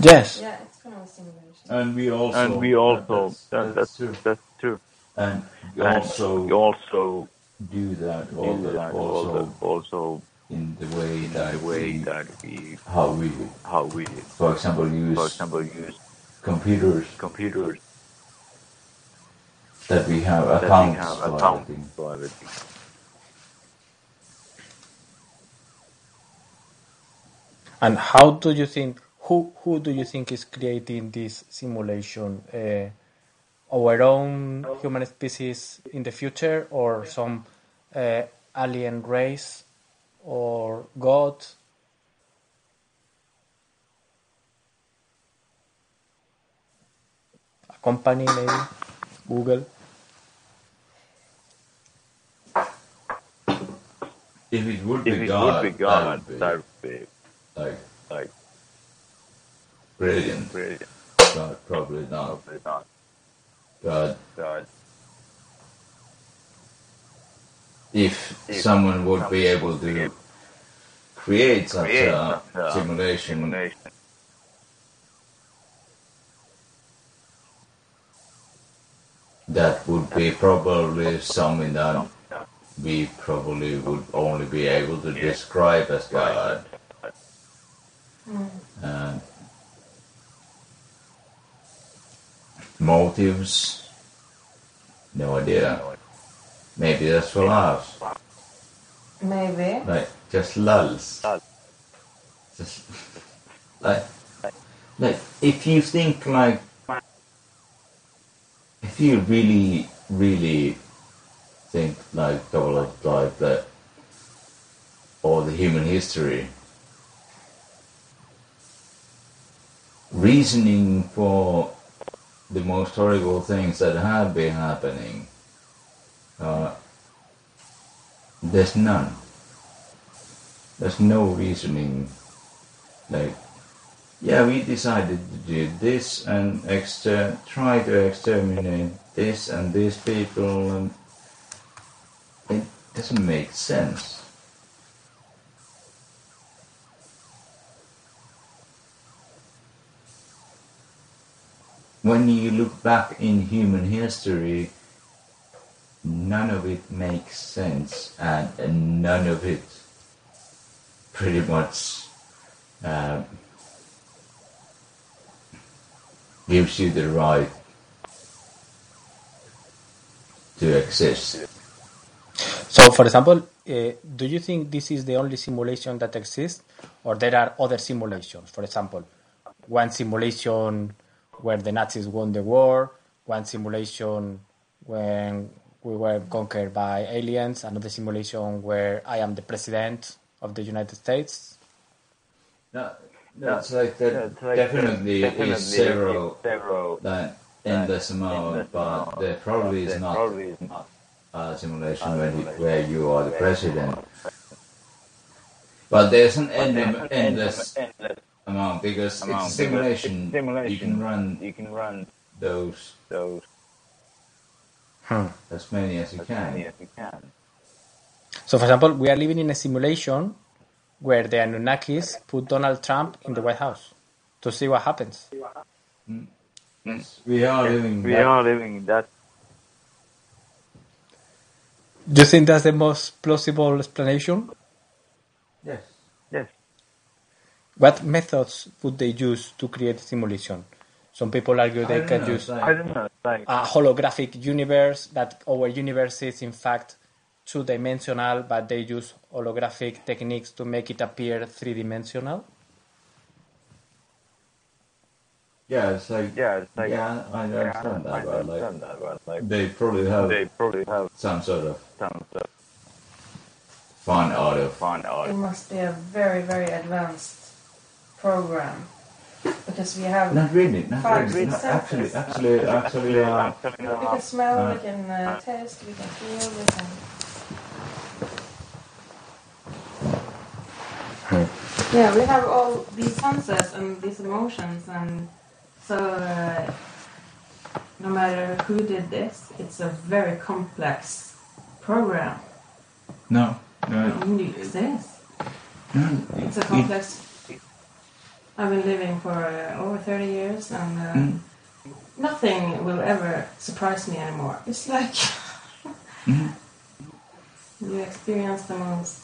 A: Yes.
D: Yeah, it's kind of a simulation.
B: And we also.
C: And we also
B: That,
C: that,
B: that's,
C: that's
B: true.
C: that's true.
B: And we
C: And
B: also
C: we also
B: do that
C: do
B: all the,
C: that
B: also
C: also also
B: in the way
C: in
B: that
C: the way
B: we,
C: that we
B: how we,
C: how we
B: for example, use
C: for example use
B: computers
C: computers
B: that we have
C: that we
B: accounts
C: have
B: for
C: accounts
B: everything.
C: for everything.
A: And how do you think? Who who do you think is creating this simulation? Uh, our own human species in the future, or some uh, alien race, or God? A company, maybe Google.
B: If it would
C: If
B: be
C: it
B: God,
C: would be God,
B: that would
C: that would be
B: like
C: like
B: brilliant.
C: brilliant.
B: But probably not.
C: Probably not.
B: But
C: God.
B: If
C: If
B: someone would be able to
C: able
B: create such a
C: such a
B: simulation,
C: Simulation.
B: that would be probably something that we probably would only be able to describe as God. Hmm. And motives, no idea. Maybe that's for laughs,
D: Maybe.
B: like just lulls.
C: Lulls.
B: Just like, like if you think like, if you really, really think like couple of like that, or the human history, reasoning for the most horrible things that have been happening, uh, there's none. There's no reasoning like yeah we decided to do this and exter- try to exterminate this and these people and it doesn't make sense when you look back in human history none of it makes sense and, and none of it pretty much uh, gives you the right to exist.
A: So, for example, uh, do you think this is the only simulation that exists, or there are other simulations? For example, one simulation where the Nazis won the war, one simulation when we were conquered by aliens, another simulation where I am the president of the United States.
B: No, that's like that.
C: That's like
B: definitely,
C: definitely
B: is several
C: several
B: that endless amount, but there probably is not
C: probably is not
B: a simulation
C: a
B: where you, where you are the president. But there's an
C: But
B: end,
C: there's an
B: endless
C: endless
B: amount because
C: amount
B: it's a simulation.
C: because simulation.
B: You can run
C: You can run
B: those
C: those Hmm.
B: as many as you
C: as
B: can.
C: many as you can.
A: So, for example, we are living in a simulation where the Anunnakis put Donald Trump in the White House to see what happens. Hmm.
B: Yes, we are living.
C: We
B: that-
C: are living in that.
A: Do you think that's the most plausible explanation?
B: Yes.
C: Yes.
A: What methods would they use to create a simulation? Some people argue they can
B: know,
A: use
B: like-
C: I don't know. Like
A: a holographic universe, that our universe is in fact two dimensional, but they use holographic techniques to make it appear three dimensional.
B: Yeah, it's like
C: yeah, it's like
B: yeah, I understand
C: I
B: that, but like
C: understand that, but like
B: they probably have
C: they probably have
B: some sort of
C: some sort of
B: fun out of.
C: fun
D: It must be a very, very advanced program because we have.
B: Not really, not
D: Five
B: really. No, actually,
D: senses.
B: actually, actually, uh,
D: we can smell,
B: uh,
D: we can uh, taste, we can feel, we can. Yeah, we have all these senses and these emotions, and so uh, no matter who did this, it's a very complex program.
B: no, no,
D: It exists.
B: no.
D: It's a
B: it-
D: complex. I've been living for uh, over 30 years, and uh,
B: Mm.
D: nothing will ever surprise me anymore. It's like
B: Mhm.
D: you experience the most.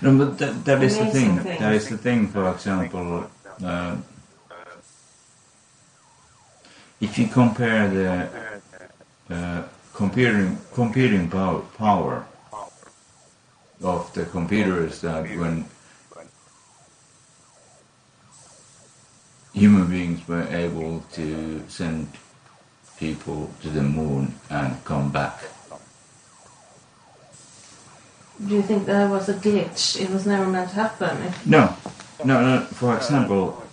B: No, but that, that is the thing.
D: things.
B: That is the thing. For example, uh, if you compare the uh, computing computing power, power of the computers that when human beings were able to send people to the moon and come back.
D: Do you think there was a glitch? It was never meant to happen.
B: No, no, no. For example,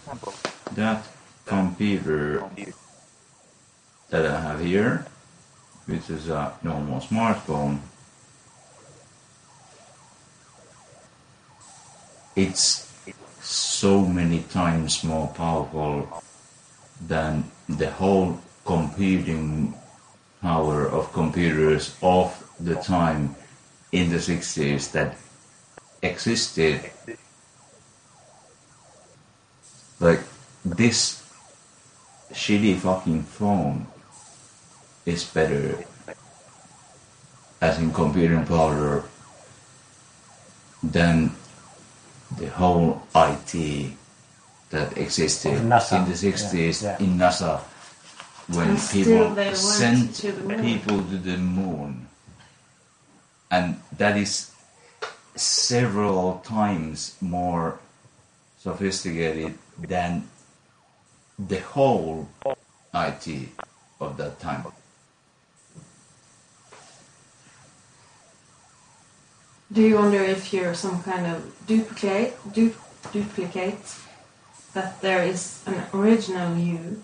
B: that computer that I have here, which is a normal smartphone, it's so many times more powerful than the whole computing power of computers of the time in the 60s that existed. Like this shitty fucking phone is better as in computing power than the whole IT that existed in the 60s
A: Yeah, yeah.
B: in NASA when
D: And
B: people sent
D: to
B: people to the moon and that is several times more sophisticated than the whole IT of that time.
D: Do you wonder if you're some kind of duplicate, du- duplicate, that there is an original you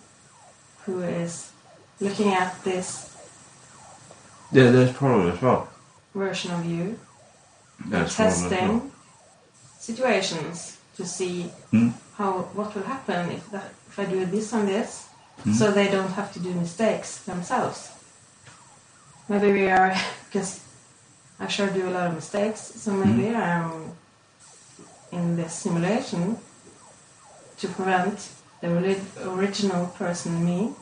D: who is looking at this
B: Yeah, that's probably as well.
D: version of you
B: That's as well.
D: testing situations to see
B: Hmm?
D: how what will happen if that if I do this and this,
B: Hmm?
D: so they don't have to do mistakes themselves. Maybe we are because I sure do a lot of mistakes, so maybe
B: Hmm?
D: I'm in this simulation to prevent the original person me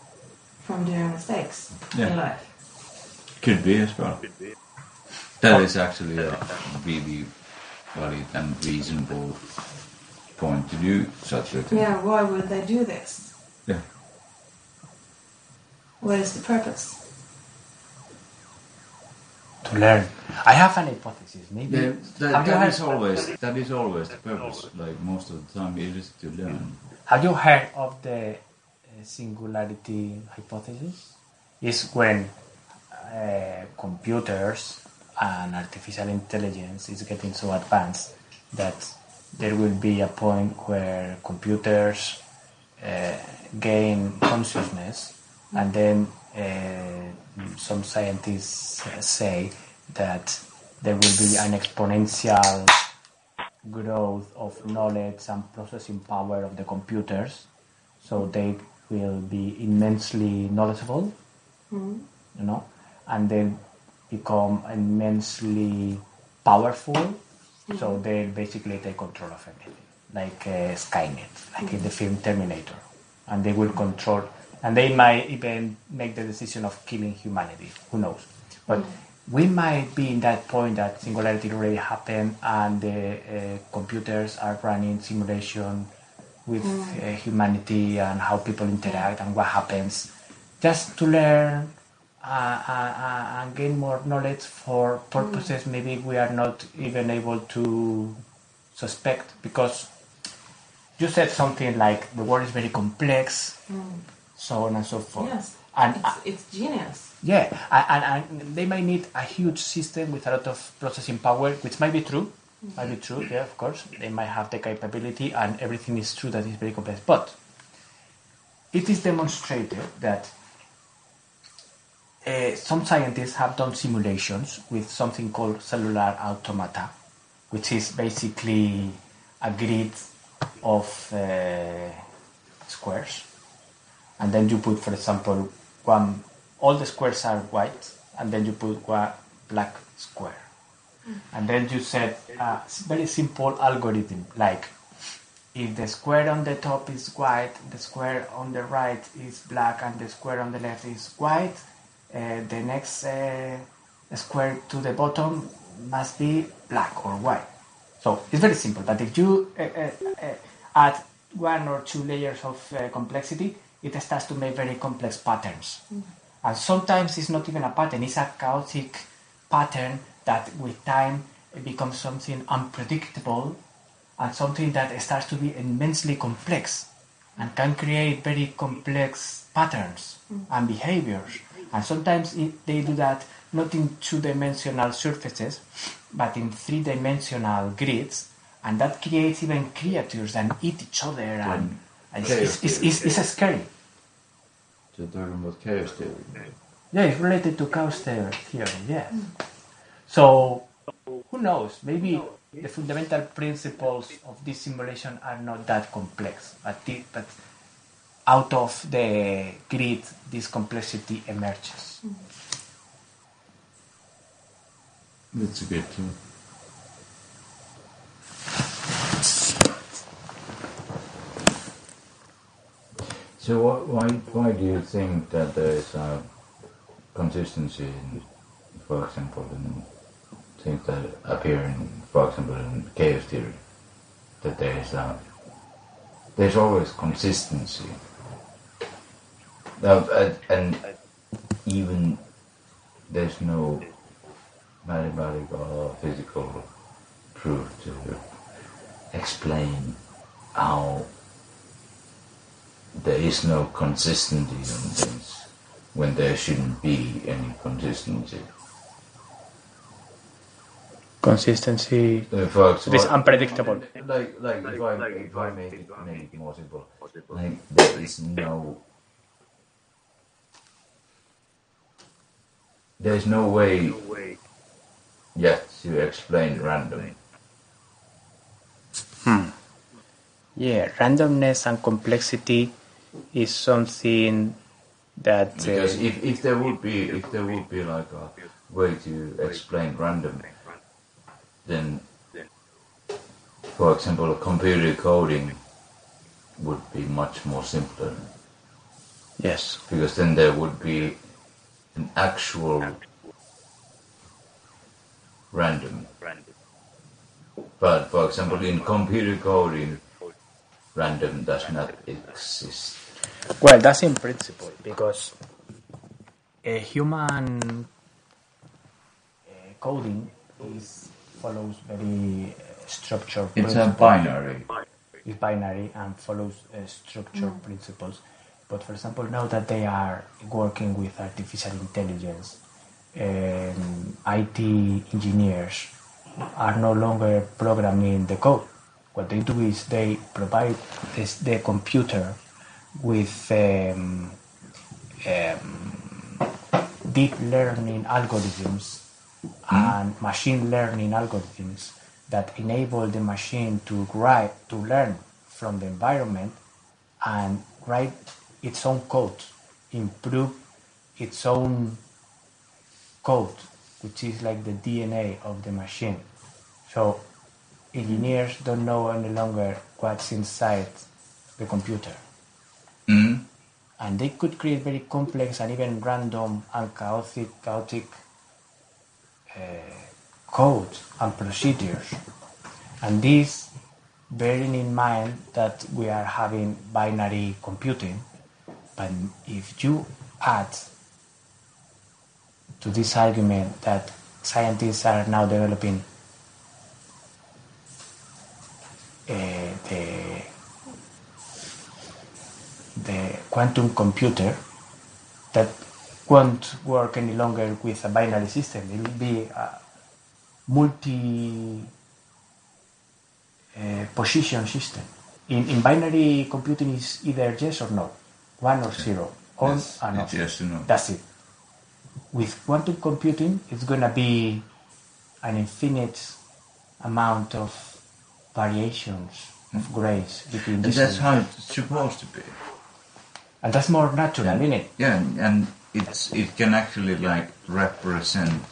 D: from doing mistakes
B: Yeah.
D: in life.
B: Could be as well. That is actually a really valid and reasonable point to do such a thing.
D: Yeah, why would they do this?
B: Yeah.
D: What is the purpose?
A: To learn. I have an hypothesis. Maybe
B: Yeah, that, that
A: heard,
B: always that is always the purpose. Like most of the time, it is to learn.
A: have you heard of the uh, singularity hypothesis? Is when uh, computers and artificial intelligence is getting so advanced that there will be a point where computers uh, gain consciousness, and then Uh, mm, some scientists say that there will be an exponential growth of knowledge and processing power of the computers, so they will be immensely knowledgeable, mm-hmm. you know, and then become immensely powerful, so mm-hmm. they basically take control of everything, like uh, Skynet, like in the mm-hmm. film Terminator, and they will control, and they might even make the decision of killing humanity. Who knows? But we might be in that point that singularity already happened, and the uh, computers are running simulation with uh, humanity and how people interact and what happens, just to learn uh, uh, uh, and gain more knowledge for purposes maybe we are not even able to suspect because you said something like the world is very complex, so on and so forth.
D: Yes.
A: And
D: it's, it's genius.
A: yeah, and, and, and they might need a huge system with a lot of processing power, which might be true. Might be true, yeah, of course. They might have the capability, and everything is true that is very complex. But it is demonstrated that uh, some scientists have done simulations with something called cellular automata, which is basically a grid of uh, squares. And then you put, for example, one, all the squares are white, and then you put one black square. And then you set a very simple algorithm like if the square on the top is white, the square on the right is black, and the square on the left is white, uh, the next uh, square to the bottom must be black or white. So it's very simple. But if you uh, uh, uh, add one or two layers of uh, complexity, it starts to make very complex patterns. And sometimes it's not even a pattern; it's a chaotic pattern that, with time, it becomes something unpredictable and something that starts to be immensely complex and can create very complex patterns and behaviors. And sometimes it, they do that not in two dimensional surfaces, but in three dimensional grids, and that creates even creatures that eat each other. And, and it's, it's, it's, it's, it's scary.
B: So talking about chaos theory.
A: Yeah, it's related to chaos theory, yes. So, who knows? Maybe the fundamental principles of this simulation are not that complex, but, the, but out of the grid, this complexity emerges.
B: That's a good too. So wh- why why do you think that there is a consistency in, for example, in things that appear in, for example, in chaos theory, that there is a there's always consistency. Now, and, and even there's no mathematical or physical proof to explain how there is no consistency on things when there shouldn't be any consistency.
A: Consistency It is unpredictable.
B: Like, like if I, if I make it, make it more simple, like there is no, there is no way yet to explain random. Hmm.
A: Yeah, randomness and complexity is something that uh,
B: Because if, if there would be if there would be like a way to explain random, then, for example, computer coding would be much more simpler
A: yes,
B: because then there would be an actual random. But for example, in computer coding, random does not exist.
A: Well, that's in principle because a human uh, coding is follows very uh, structured.
B: It's a
A: principles.
B: binary.
A: It's binary and follows uh, structured principles. But for example, now that they are working with artificial intelligence, um, IT engineers are no longer programming the code. What they do is they provide this, the computer with um, um, deep learning algorithms and machine learning algorithms that enable the machine to write to learn from the environment and write its own code, improve its own code, which is like the DNA of the machine. So engineers don't know any longer what's inside the computer.
B: Mm.
A: And they could create very complex and even random and chaotic, chaotic uh, code and procedures. And this, bearing in mind that we are having binary computing, but if you add to this argument that scientists are now developing uh, the the quantum computer, that won't work any longer with a binary system. It will be a multi uh, position system. In, in binary computing is either yes or no, one or zero, on
B: Yes,
A: and off.
B: yes or no.
A: That's it. With quantum computing, it's going to be an infinite amount of variations of grays between
B: And that's how it's supposed to be.
A: And that's more natural, isn't it?
B: Yeah, and- and it's it can actually like represent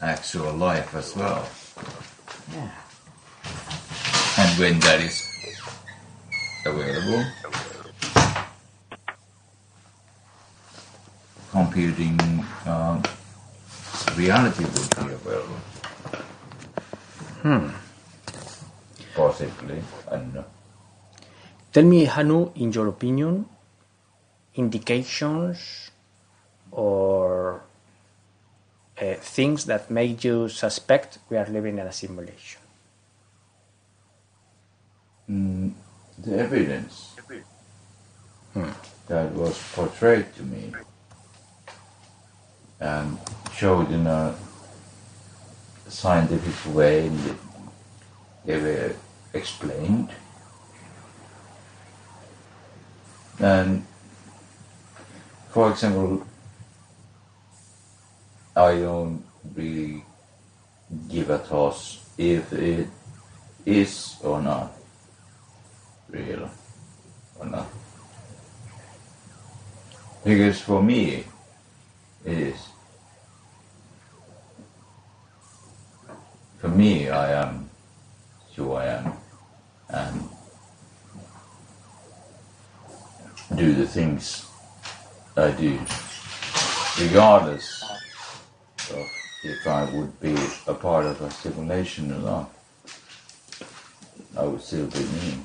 B: actual life as well.
A: Yeah.
B: And when that is available, computing um, reality would be available. Hmm. Possibly, I don't know.
A: Tell me, Hannu, in your opinion, indications or uh, things that make you suspect we are living in a simulation.
B: Mm, the evidence that was portrayed to me and showed in a scientific way they were explained and for example I don't really give a toss if it is or not real or not. Because for me, it is. For me, I am who I am and do the things I do, regardless of if I would be a part of a simulation or not. I would still be me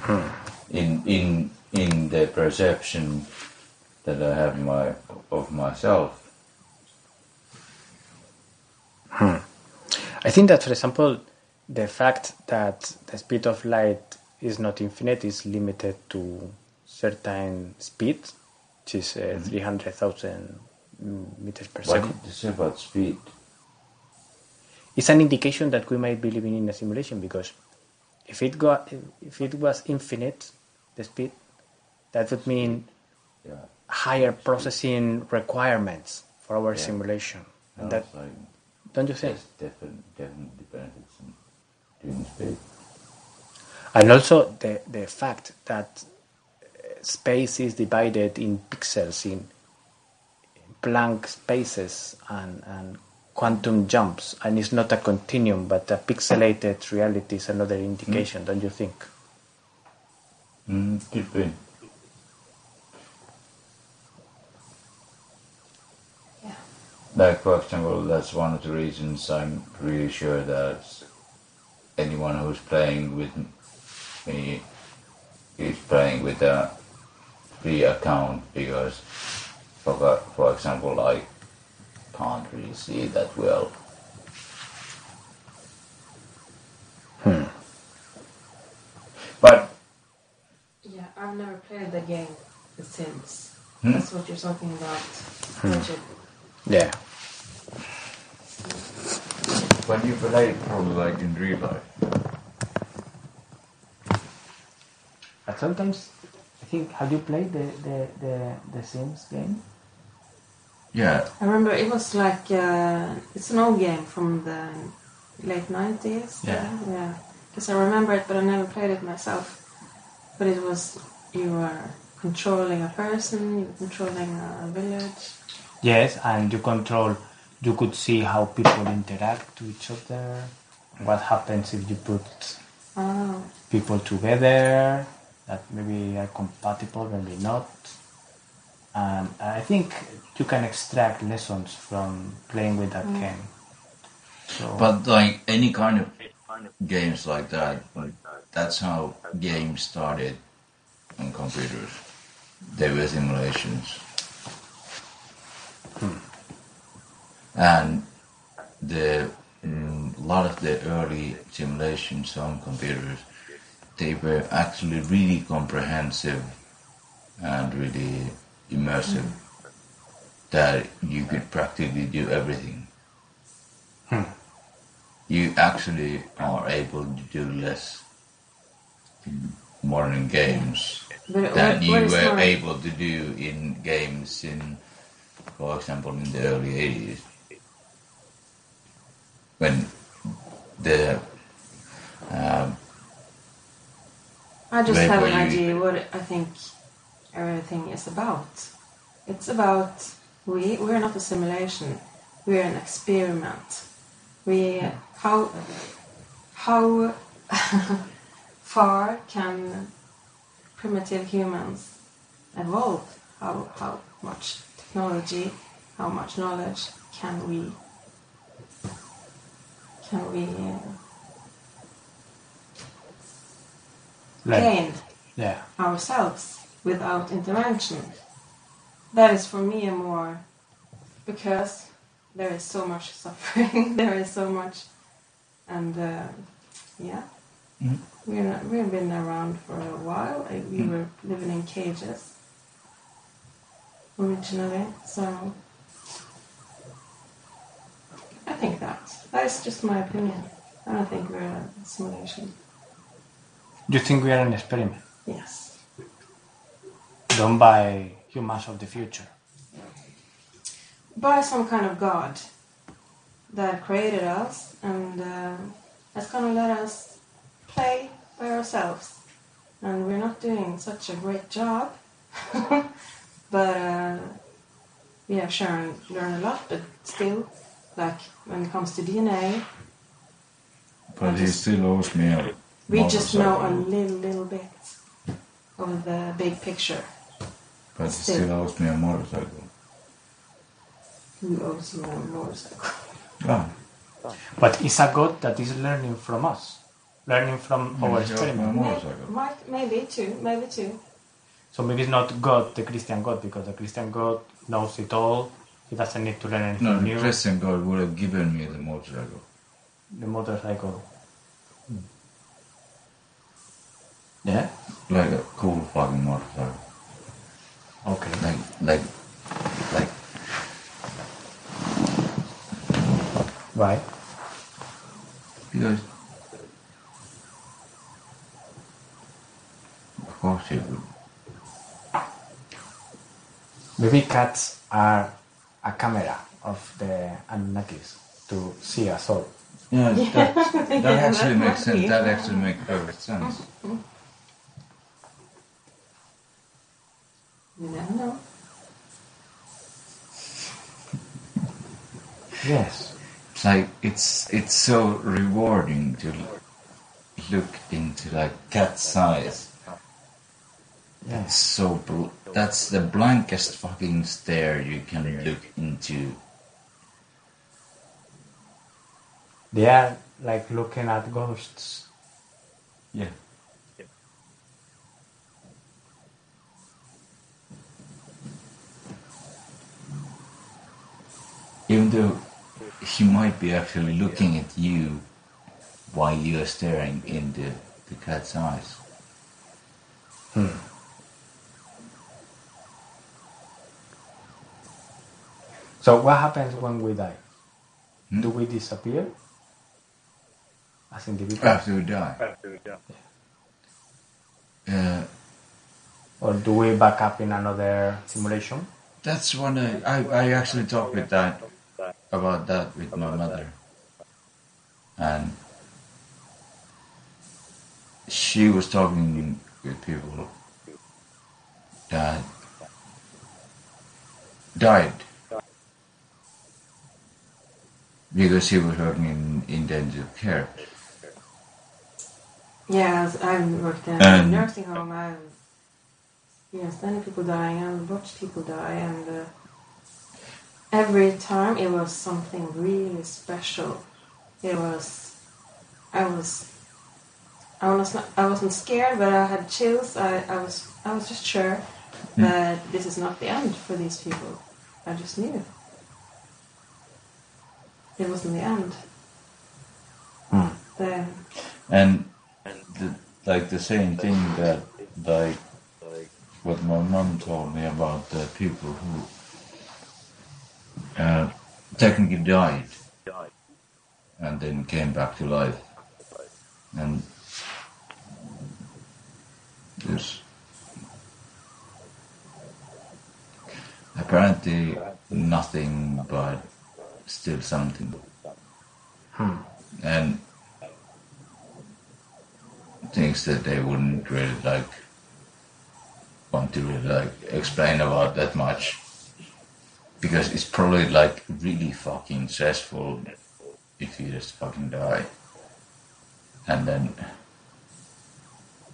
B: hmm. in in in the perception that I have my of myself. Hmm.
A: I think that, for example, the fact that the speed of light is not infinite is limited to certain speed, which is uh, 300,000 meters per
B: What
A: second.
B: did you say about speed?
A: It's an indication that we might be living in a simulation because if it go, if it was infinite, the speed, that would mean
B: Yeah,
A: higher processing requirements for our
B: Yeah.
A: simulation.
B: no,
A: And that,
B: like
A: don't you think?
B: there's definitely definitely benefits in doing speed.
A: And also the, the fact that space is divided in pixels, in blank spaces and, and quantum jumps, and it's not a continuum, but a pixelated reality is another indication, don't you think?
B: Mm, could be.
D: Yeah.
B: Like for example, that's one of the reasons I'm really sure that anyone who's playing with me is playing with a free account because, for, for example, I can't really see that well. Hmm. But
D: Yeah, I've never played the game since.
B: Hmm?
D: That's what you're talking about. Richard.
A: Yeah.
B: when you play, probably like in real life.
A: But sometimes, I think, have you played the, the, the, the Sims game?
B: Yeah,
D: I remember it was like uh, it's an old game from the late nineties.
A: Yeah.
D: yeah. Because I remember it, but I never played it myself. But it was you were controlling a person, you were controlling a village.
A: Yes, and you control, you could see how people interact to each other, what happens if you put
D: Oh,
A: people together that maybe are compatible, maybe not. And I think you can extract lessons from playing with that game. So,
B: but like any kind of games like that, like that's how games started on computers. They were simulations. And the mm, a lot of the early simulations on computers, they were actually really comprehensive and really immersive. that you could practically do everything.
A: Hmm.
B: You actually are able to do less in modern games
D: But
B: than
D: what-
B: you
D: what is
B: were
D: more-
B: able to do in games in, for example, in the early 80s. When the um,
D: I just have an idea what I think everything is about. It's about we we're not a simulation. We're an experiment. We how how far can primitive humans evolve? How how much technology, how much knowledge can we can we uh,
A: Like,
D: gain?
A: yeah.
D: ourselves without intervention. That is for me a more because there is so much suffering, there is so much, and uh, yeah,
B: Mhm.
D: we're not, we've been around for a while. We were living in cages originally, so I think that that is just my opinion. I don't think we're a simulation.
A: You think we are an experiment
D: Yes.
A: done by humans of the future?
D: by some kind of God that created us and uh, that's gonna let us play by ourselves. And we're not doing such a great job, but uh, we have sure learned a lot. But still, like when it comes to DNA,
B: but he still owes me a
D: we just know a little, little bit of the big picture.
B: But he
D: still-
B: still owes me a motorcycle.
D: Who owes you a motorcycle?
B: Ah,
A: But it's a God that is learning from us, learning from
B: Yeah,
A: our
B: he owes me a
A: experiment.
B: motorcycle.
D: Might, maybe two, maybe two.
A: So maybe it's not God, the Christian God, because the Christian God knows it all. He doesn't need to learn anything
B: No, the. Christian God would have given me the motorcycle.
A: The motorcycle. Yeah.
B: Like a cool fucking motorcycle.
A: Okay.
B: Like, like, like,
A: Why?
B: because. Of course he would.
A: Maybe cats are a camera of the Anunnakis to see us all.
B: Yeah, that, that
D: Yeah,
B: actually
D: that
B: makes sense.
D: be.
B: That actually makes perfect sense.
D: You never know.
A: Yes.
B: It's like it's it's so rewarding to look into like cat's eyes. It's so bl- that's the blankest fucking stare you can look into.
A: They are like looking at ghosts.
B: Yeah. Even though he might be actually looking at you while you are staring into the cat's eyes.
A: So what happens when we die?
B: Hmm?
A: Do we disappear? As individuals?
B: After we die. Uh,
A: Or do we back up in another simulation?
B: that's one I, I, I actually talked with that about that with my mother. And she was talking with people that died because he was working in intensive care.
D: Yes, I've worked in a nursing home. I've experienced many people dying and watched people die, and uh, every time it was something really special. It was, I was, I was not, I wasn't scared, but I had chills. I, I was, I was just sure hmm. that this is not the end for these people. I just knew it wasn't the end. Hmm. The,
B: And the, like the same thing that like what my mom told me about the people who uh, technically died and then came back to life. And there's apparently nothing but still something. And things that they wouldn't really like want to really like explain about that much because it's probably like really fucking stressful if you just fucking die. And then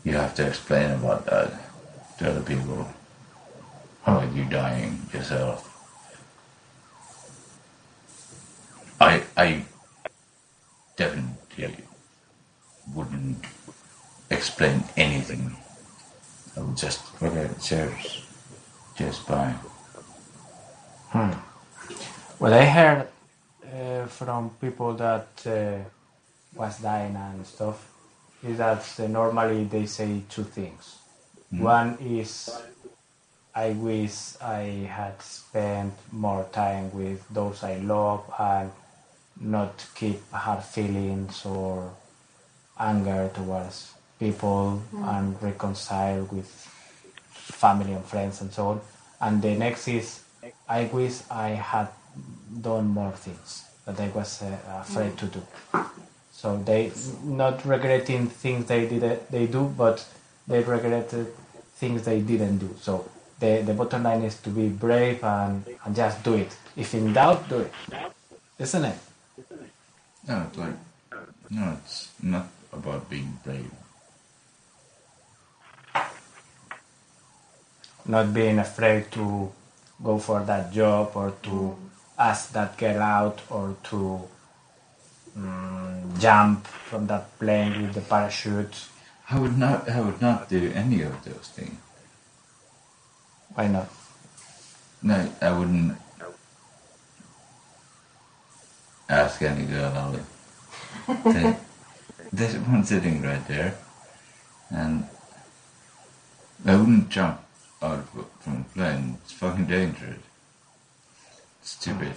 B: you have to explain about that to other people. How are you dying yourself? I I definitely wouldn't explain anything. I would just okay cheers. Cheers bye
A: What I heard uh, from people that uh, was dying and stuff is that uh, normally they say two things. One is, I wish I had spent more time with those I love and not keep hard feelings or anger towards people and reconcile with family and friends and so on. And the next is, I wish I had done more things that I was uh, afraid to do. So they not regretting things they did they do, but they regretted things they didn't do. So the the bottom line is to be brave and, and just do it. If in doubt, do it. Isn't it?
B: no it's like no it's not about being brave
A: Not being afraid to go for that job or to ask that girl out or to mm, jump from that plane with the parachute.
B: I would not I would not do any of those things
A: Why not?
B: No, I wouldn't ask any girl out. There- There's one sitting right there, and I wouldn't jump out of- from a plane. It's fucking dangerous. It's stupid.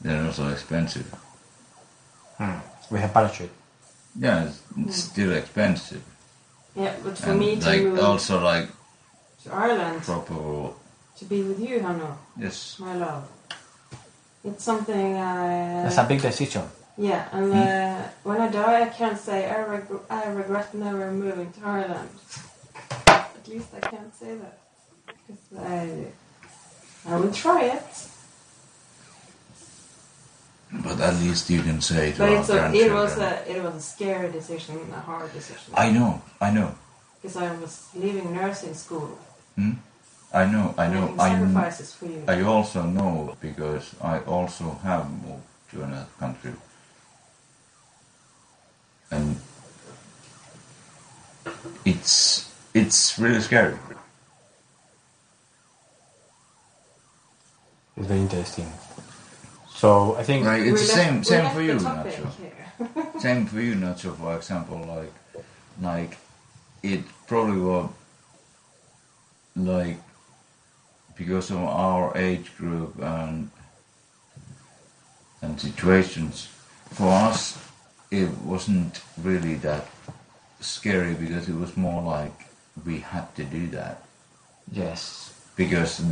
B: They're also expensive.
A: Hmm. We have parachute.
B: Yeah, it's, it's hmm. still expensive.
D: Yeah, but for
B: and
D: me to
B: like
D: move
B: also like
D: to Ireland
B: proper.
D: to be with you, Hannu,
B: Yes,
D: my love, it's something I.
A: That's a big decision.
D: Yeah, and hmm? uh, when I die, I can't say I, reg- I regret never moving to Ireland. At least I can't say that. I, I would try it.
B: but at least you can say to
D: But
B: our
D: it's a, it was a it was a scary decision, a hard decision.
B: I know, I know,
D: because I was leaving nursing school, Hmm?
B: I know, I know. I
D: sacrifices for you.
B: I also know because I also have moved to another country. And it's it's really scary.
A: It's very interesting. So I think
B: Like it's the same
D: we
B: same for you, Nacho. Same for you, Nacho. For example, like like it probably was like because of our age group and and situations. For us, it wasn't really that scary because it was more like we had to do that
A: yes,
B: because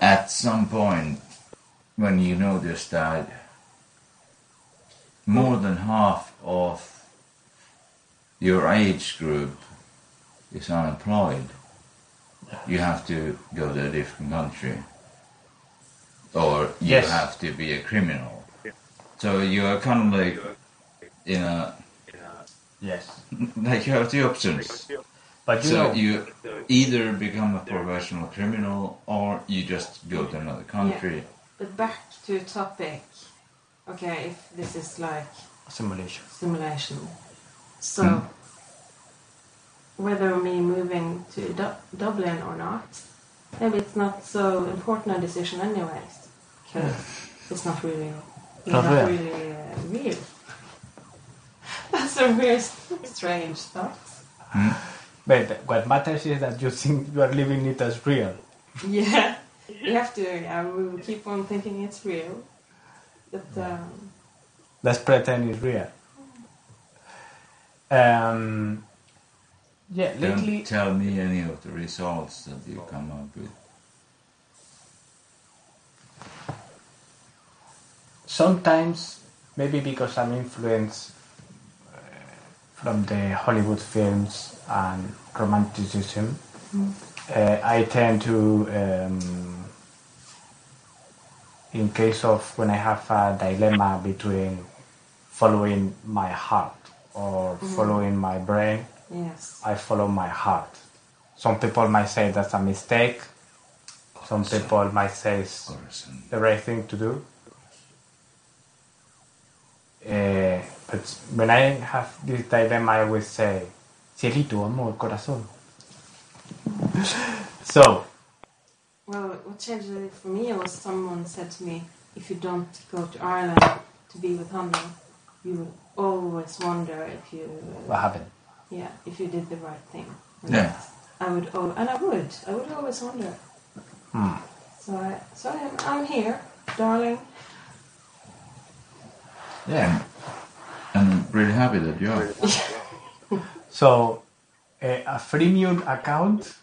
B: at some point when you notice that more than half of your age group is unemployed, you have to go to a different country. Or you
A: Yes.
B: have to be a criminal. So you are kind of like in a
A: yes.
B: like you have two options.
A: But you
B: so
A: know,
B: you either become a professional criminal or you just go to another country.
D: But back to a topic. Okay, if this is like
A: simulation.
D: simulation. So, whether me moving to Du- Dublin or not, maybe it's not so important a decision anyways. Because it's not really,
A: Not
D: not, really uh, real. That's a weird, strange thought.
A: But what matters is that you think you are living it as real.
D: Yeah, you have to. Yeah, we will keep on thinking it's real. But um,
A: Let's pretend it's real. Um, yeah, lately.
B: Don't tell me any of the results that you come up with.
A: sometimes maybe because I'm influenced uh, from the Hollywood films and romanticism, uh, I tend to, um, in case of when I have a dilemma between following my heart or following my brain,
D: yes,
A: I follow my heart. Some people might say that's a mistake. Some people might say it's the right thing to do. Eh, but when I have this dilemma, I always say, cielito, amor, corazón. so,
D: Well, what changed it for me was someone said to me, if you don't go to Ireland to be with Hannu, you will always wonder if you,
A: what happened?
D: yeah, if you did the right thing. And
B: Yeah.
D: I would, al- and I would, I would always wonder.
A: Hmm.
D: So I, so I'm, I'm here, darling.
B: Yeah, I'm really happy that you are.
A: So, eh, a freemium account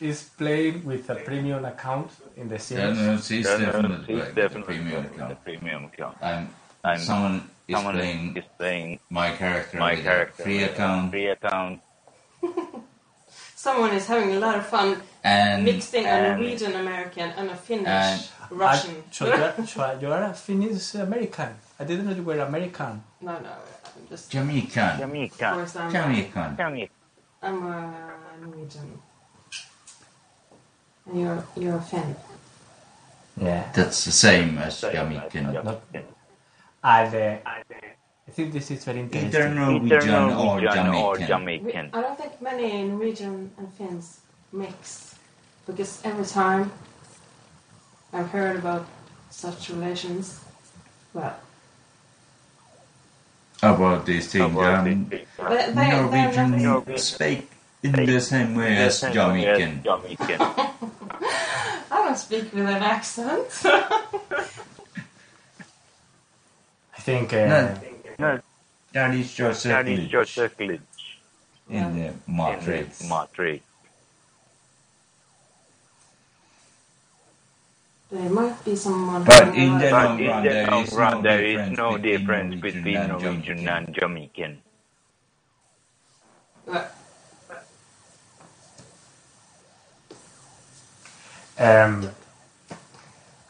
A: is playing with a premium account in the
B: Yeah,
A: series.
B: no, she's
C: No, no,
B: definitely
C: he's
B: like the
C: definitely
B: premium
C: the
B: account.
C: premium account.
B: I'm,
C: I'm-
B: someone is
C: Someone
B: playing
C: is playing
B: my character
C: my
B: with
C: character
B: a free
C: with a
B: account,
C: Free account.
D: Someone is having a lot of fun
B: and
D: mixing a
C: and-
D: Norwegian American and a Finnish
B: and-
D: Russian.
A: Ah, so, you're, so you're a Finnish American. I didn't know you were American.
D: no, no, I'm just,
B: Jamaican.
D: of
C: Jamaica.
D: course, I'm,
B: Jamaican.
C: Jamaica.
D: I'm a Norwegian. And you're, you're a Finn.
A: Yeah.
B: That's the same as Jamaican.
A: Not, and uh, I think this is very interesting.
B: Either
C: Either
B: Norwegian or
C: Norwegian or
B: Jamaican.
D: We,
C: Jamaican.
D: I don't think many Norwegian and Finns mix because every time I've heard about such relations, well,
B: About this thing,
C: About
B: um,
C: this thing.
D: they, they,
B: Norwegian
D: nothing.
B: speak in the same way as Jamaican.
C: Jamaican.
D: I don't speak with an accent.
A: I think uh,
B: No,
C: No,
B: that is just a
C: that is
B: glitch
C: just a glitch
B: in the
C: in
B: matrix.
C: the matrix.
D: There might be someone.
B: But
D: who-
B: in the
C: But
B: long
C: in
B: run,
C: the
B: there
C: long
B: is
C: run,
B: no
C: there is no difference
B: Norwegian
C: between
B: and
C: Norwegian and Jamaican.
D: Well,
A: Um,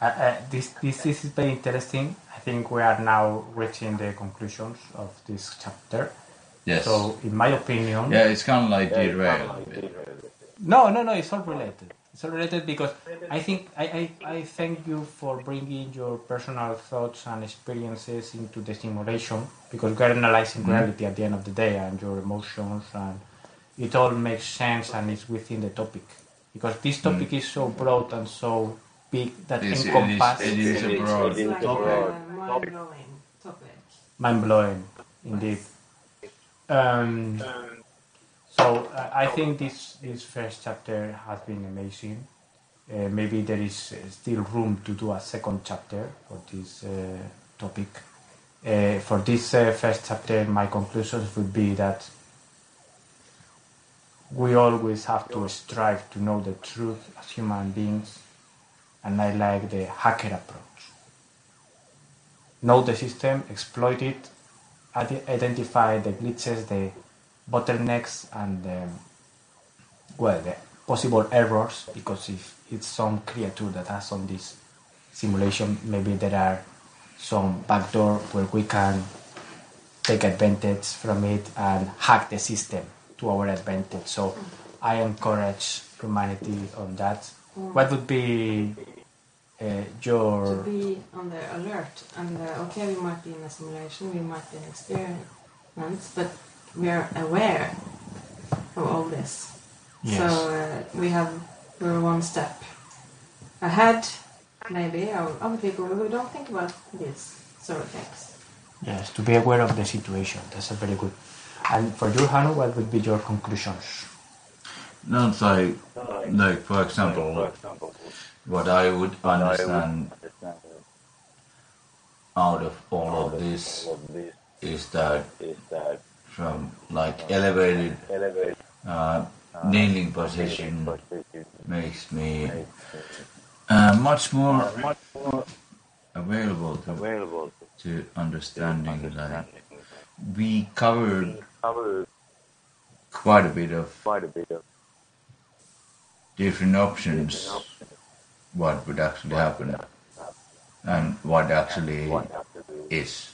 A: uh, uh, this, this this is very interesting. I think we are now reaching the conclusions of this chapter.
B: Yes.
A: So, in my opinion,
B: yeah, it's kind of like derailed a bit.
A: no, no, no, it's all related. It's all related because I think I, I, I thank you for bringing your personal thoughts and experiences into the simulation because we're analyzing mm-hmm. reality at the end of the day and your emotions and it all makes sense and it's within the topic because this mm. topic is so broad and so big that
B: It is- it is-
A: encompasses
B: it is a broad
D: it's like
C: topic.
D: a mind-blowing topic.
A: mind blowing, indeed. Um, um so uh, I think this this first chapter has been amazing. Uh, maybe there is uh, still room to do a second chapter for this uh, topic. Uh, for this uh, first chapter, my conclusions would be that we always have to strive to know the truth as human beings, and I like the hacker approach know the system, exploit it, ide- identify the glitches, the bottlenecks, and um, well, the possible errors. Because if it's some creature that has on this simulation, maybe there are some backdoor where we can take advantage from it and hack the system to our advantage. So I encourage humanity on that. What would be uh,
D: To
A: your
D: be on the alert and uh, okay, we might be in a simulation, we might be in experiment, but we are aware of all this.
A: Yes.
D: So uh, we have we're one step ahead, maybe, of other people who don't think about these sort of things.
A: Yes, to be aware of the situation. That's a very good. And for you, Hannu, what would be your conclusions?
B: Not like, like for example, what I would
C: I would
B: understand
C: understand
B: out of all of this
C: of this
B: is that
C: is that
B: from like elevated uh, kneeling position makes me uh, much more available to, to understanding
C: that
B: we covered quite a bit of different options what would actually happen and what actually is.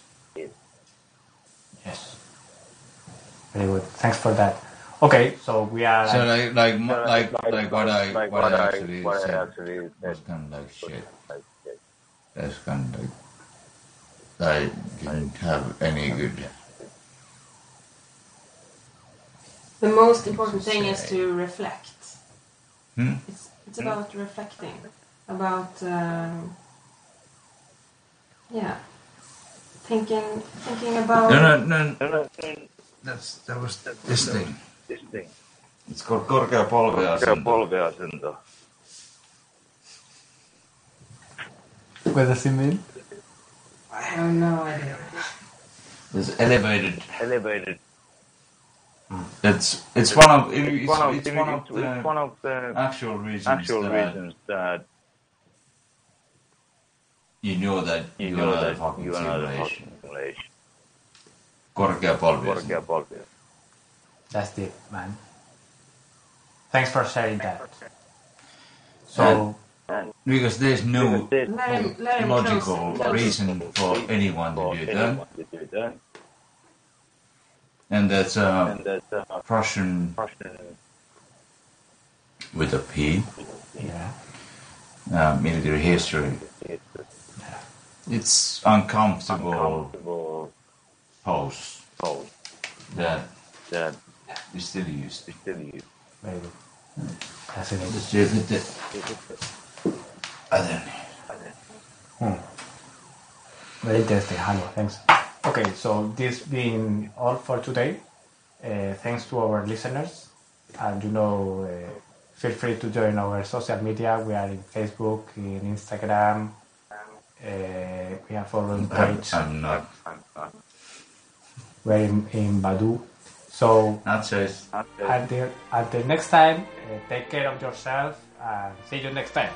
A: Yes. Very good. Thanks for that. Okay, so we are.
B: so like like mu-
C: Uh,
B: like like what I
C: like
B: what I actually
C: what I
B: said
C: actually
B: was kind of like shit
C: like shit.
B: that's kind of like I didn't have any good
D: The most important thing is to reflect.
B: Hmm?
D: It's it's about reflecting, about um, yeah, thinking thinking about.
B: no no no
C: No, no, no,
B: that's that was this thing
C: this thing.
B: it's called korkea polviasento
C: polviasento.
A: What does it mean?
D: I have no idea.
B: It's elevated.
C: Elevated. Hmm.
B: It's it's one of it-
C: It's
B: it's,
C: one of,
B: it's one of
C: it's one
B: the
C: of the
B: actual reasons
C: actual
B: that
C: reasons that
B: you know that
C: you
B: you
C: know
B: are a
C: that
B: fucking
C: you are not a
B: simulation.
C: Fucking simulation.
B: Korkea polviasento.
C: Korkea polviasento.
A: That's deep, man. Thanks for sharing that. So,
C: And
B: Because there's no
D: Let him, let him
B: logical
D: close, close.
B: reason for anyone to do that,
C: anyone to do that.
B: and that's uh,
C: And that's a
B: Prussian
C: Prussian
B: with a P,
A: yeah.
B: uh, military history. It's uncomfortable pose
C: pose
B: that
C: that
B: is still used.
C: is still used.
A: Very good. Fascinating.
B: Just it the other.
A: Hmm. Very interesting, Hannu. Thanks. Okay, so this being all for today. Uh, thanks to our listeners, and you know, uh, feel free to join our social media. We are in Facebook, in Instagram. Uh, we have our own page.
B: I'm not.
C: I'm, I'm,
A: We're in, in Badu. So
B: Not
C: just.
A: Until until next time, uh, take care of yourself and see you next time.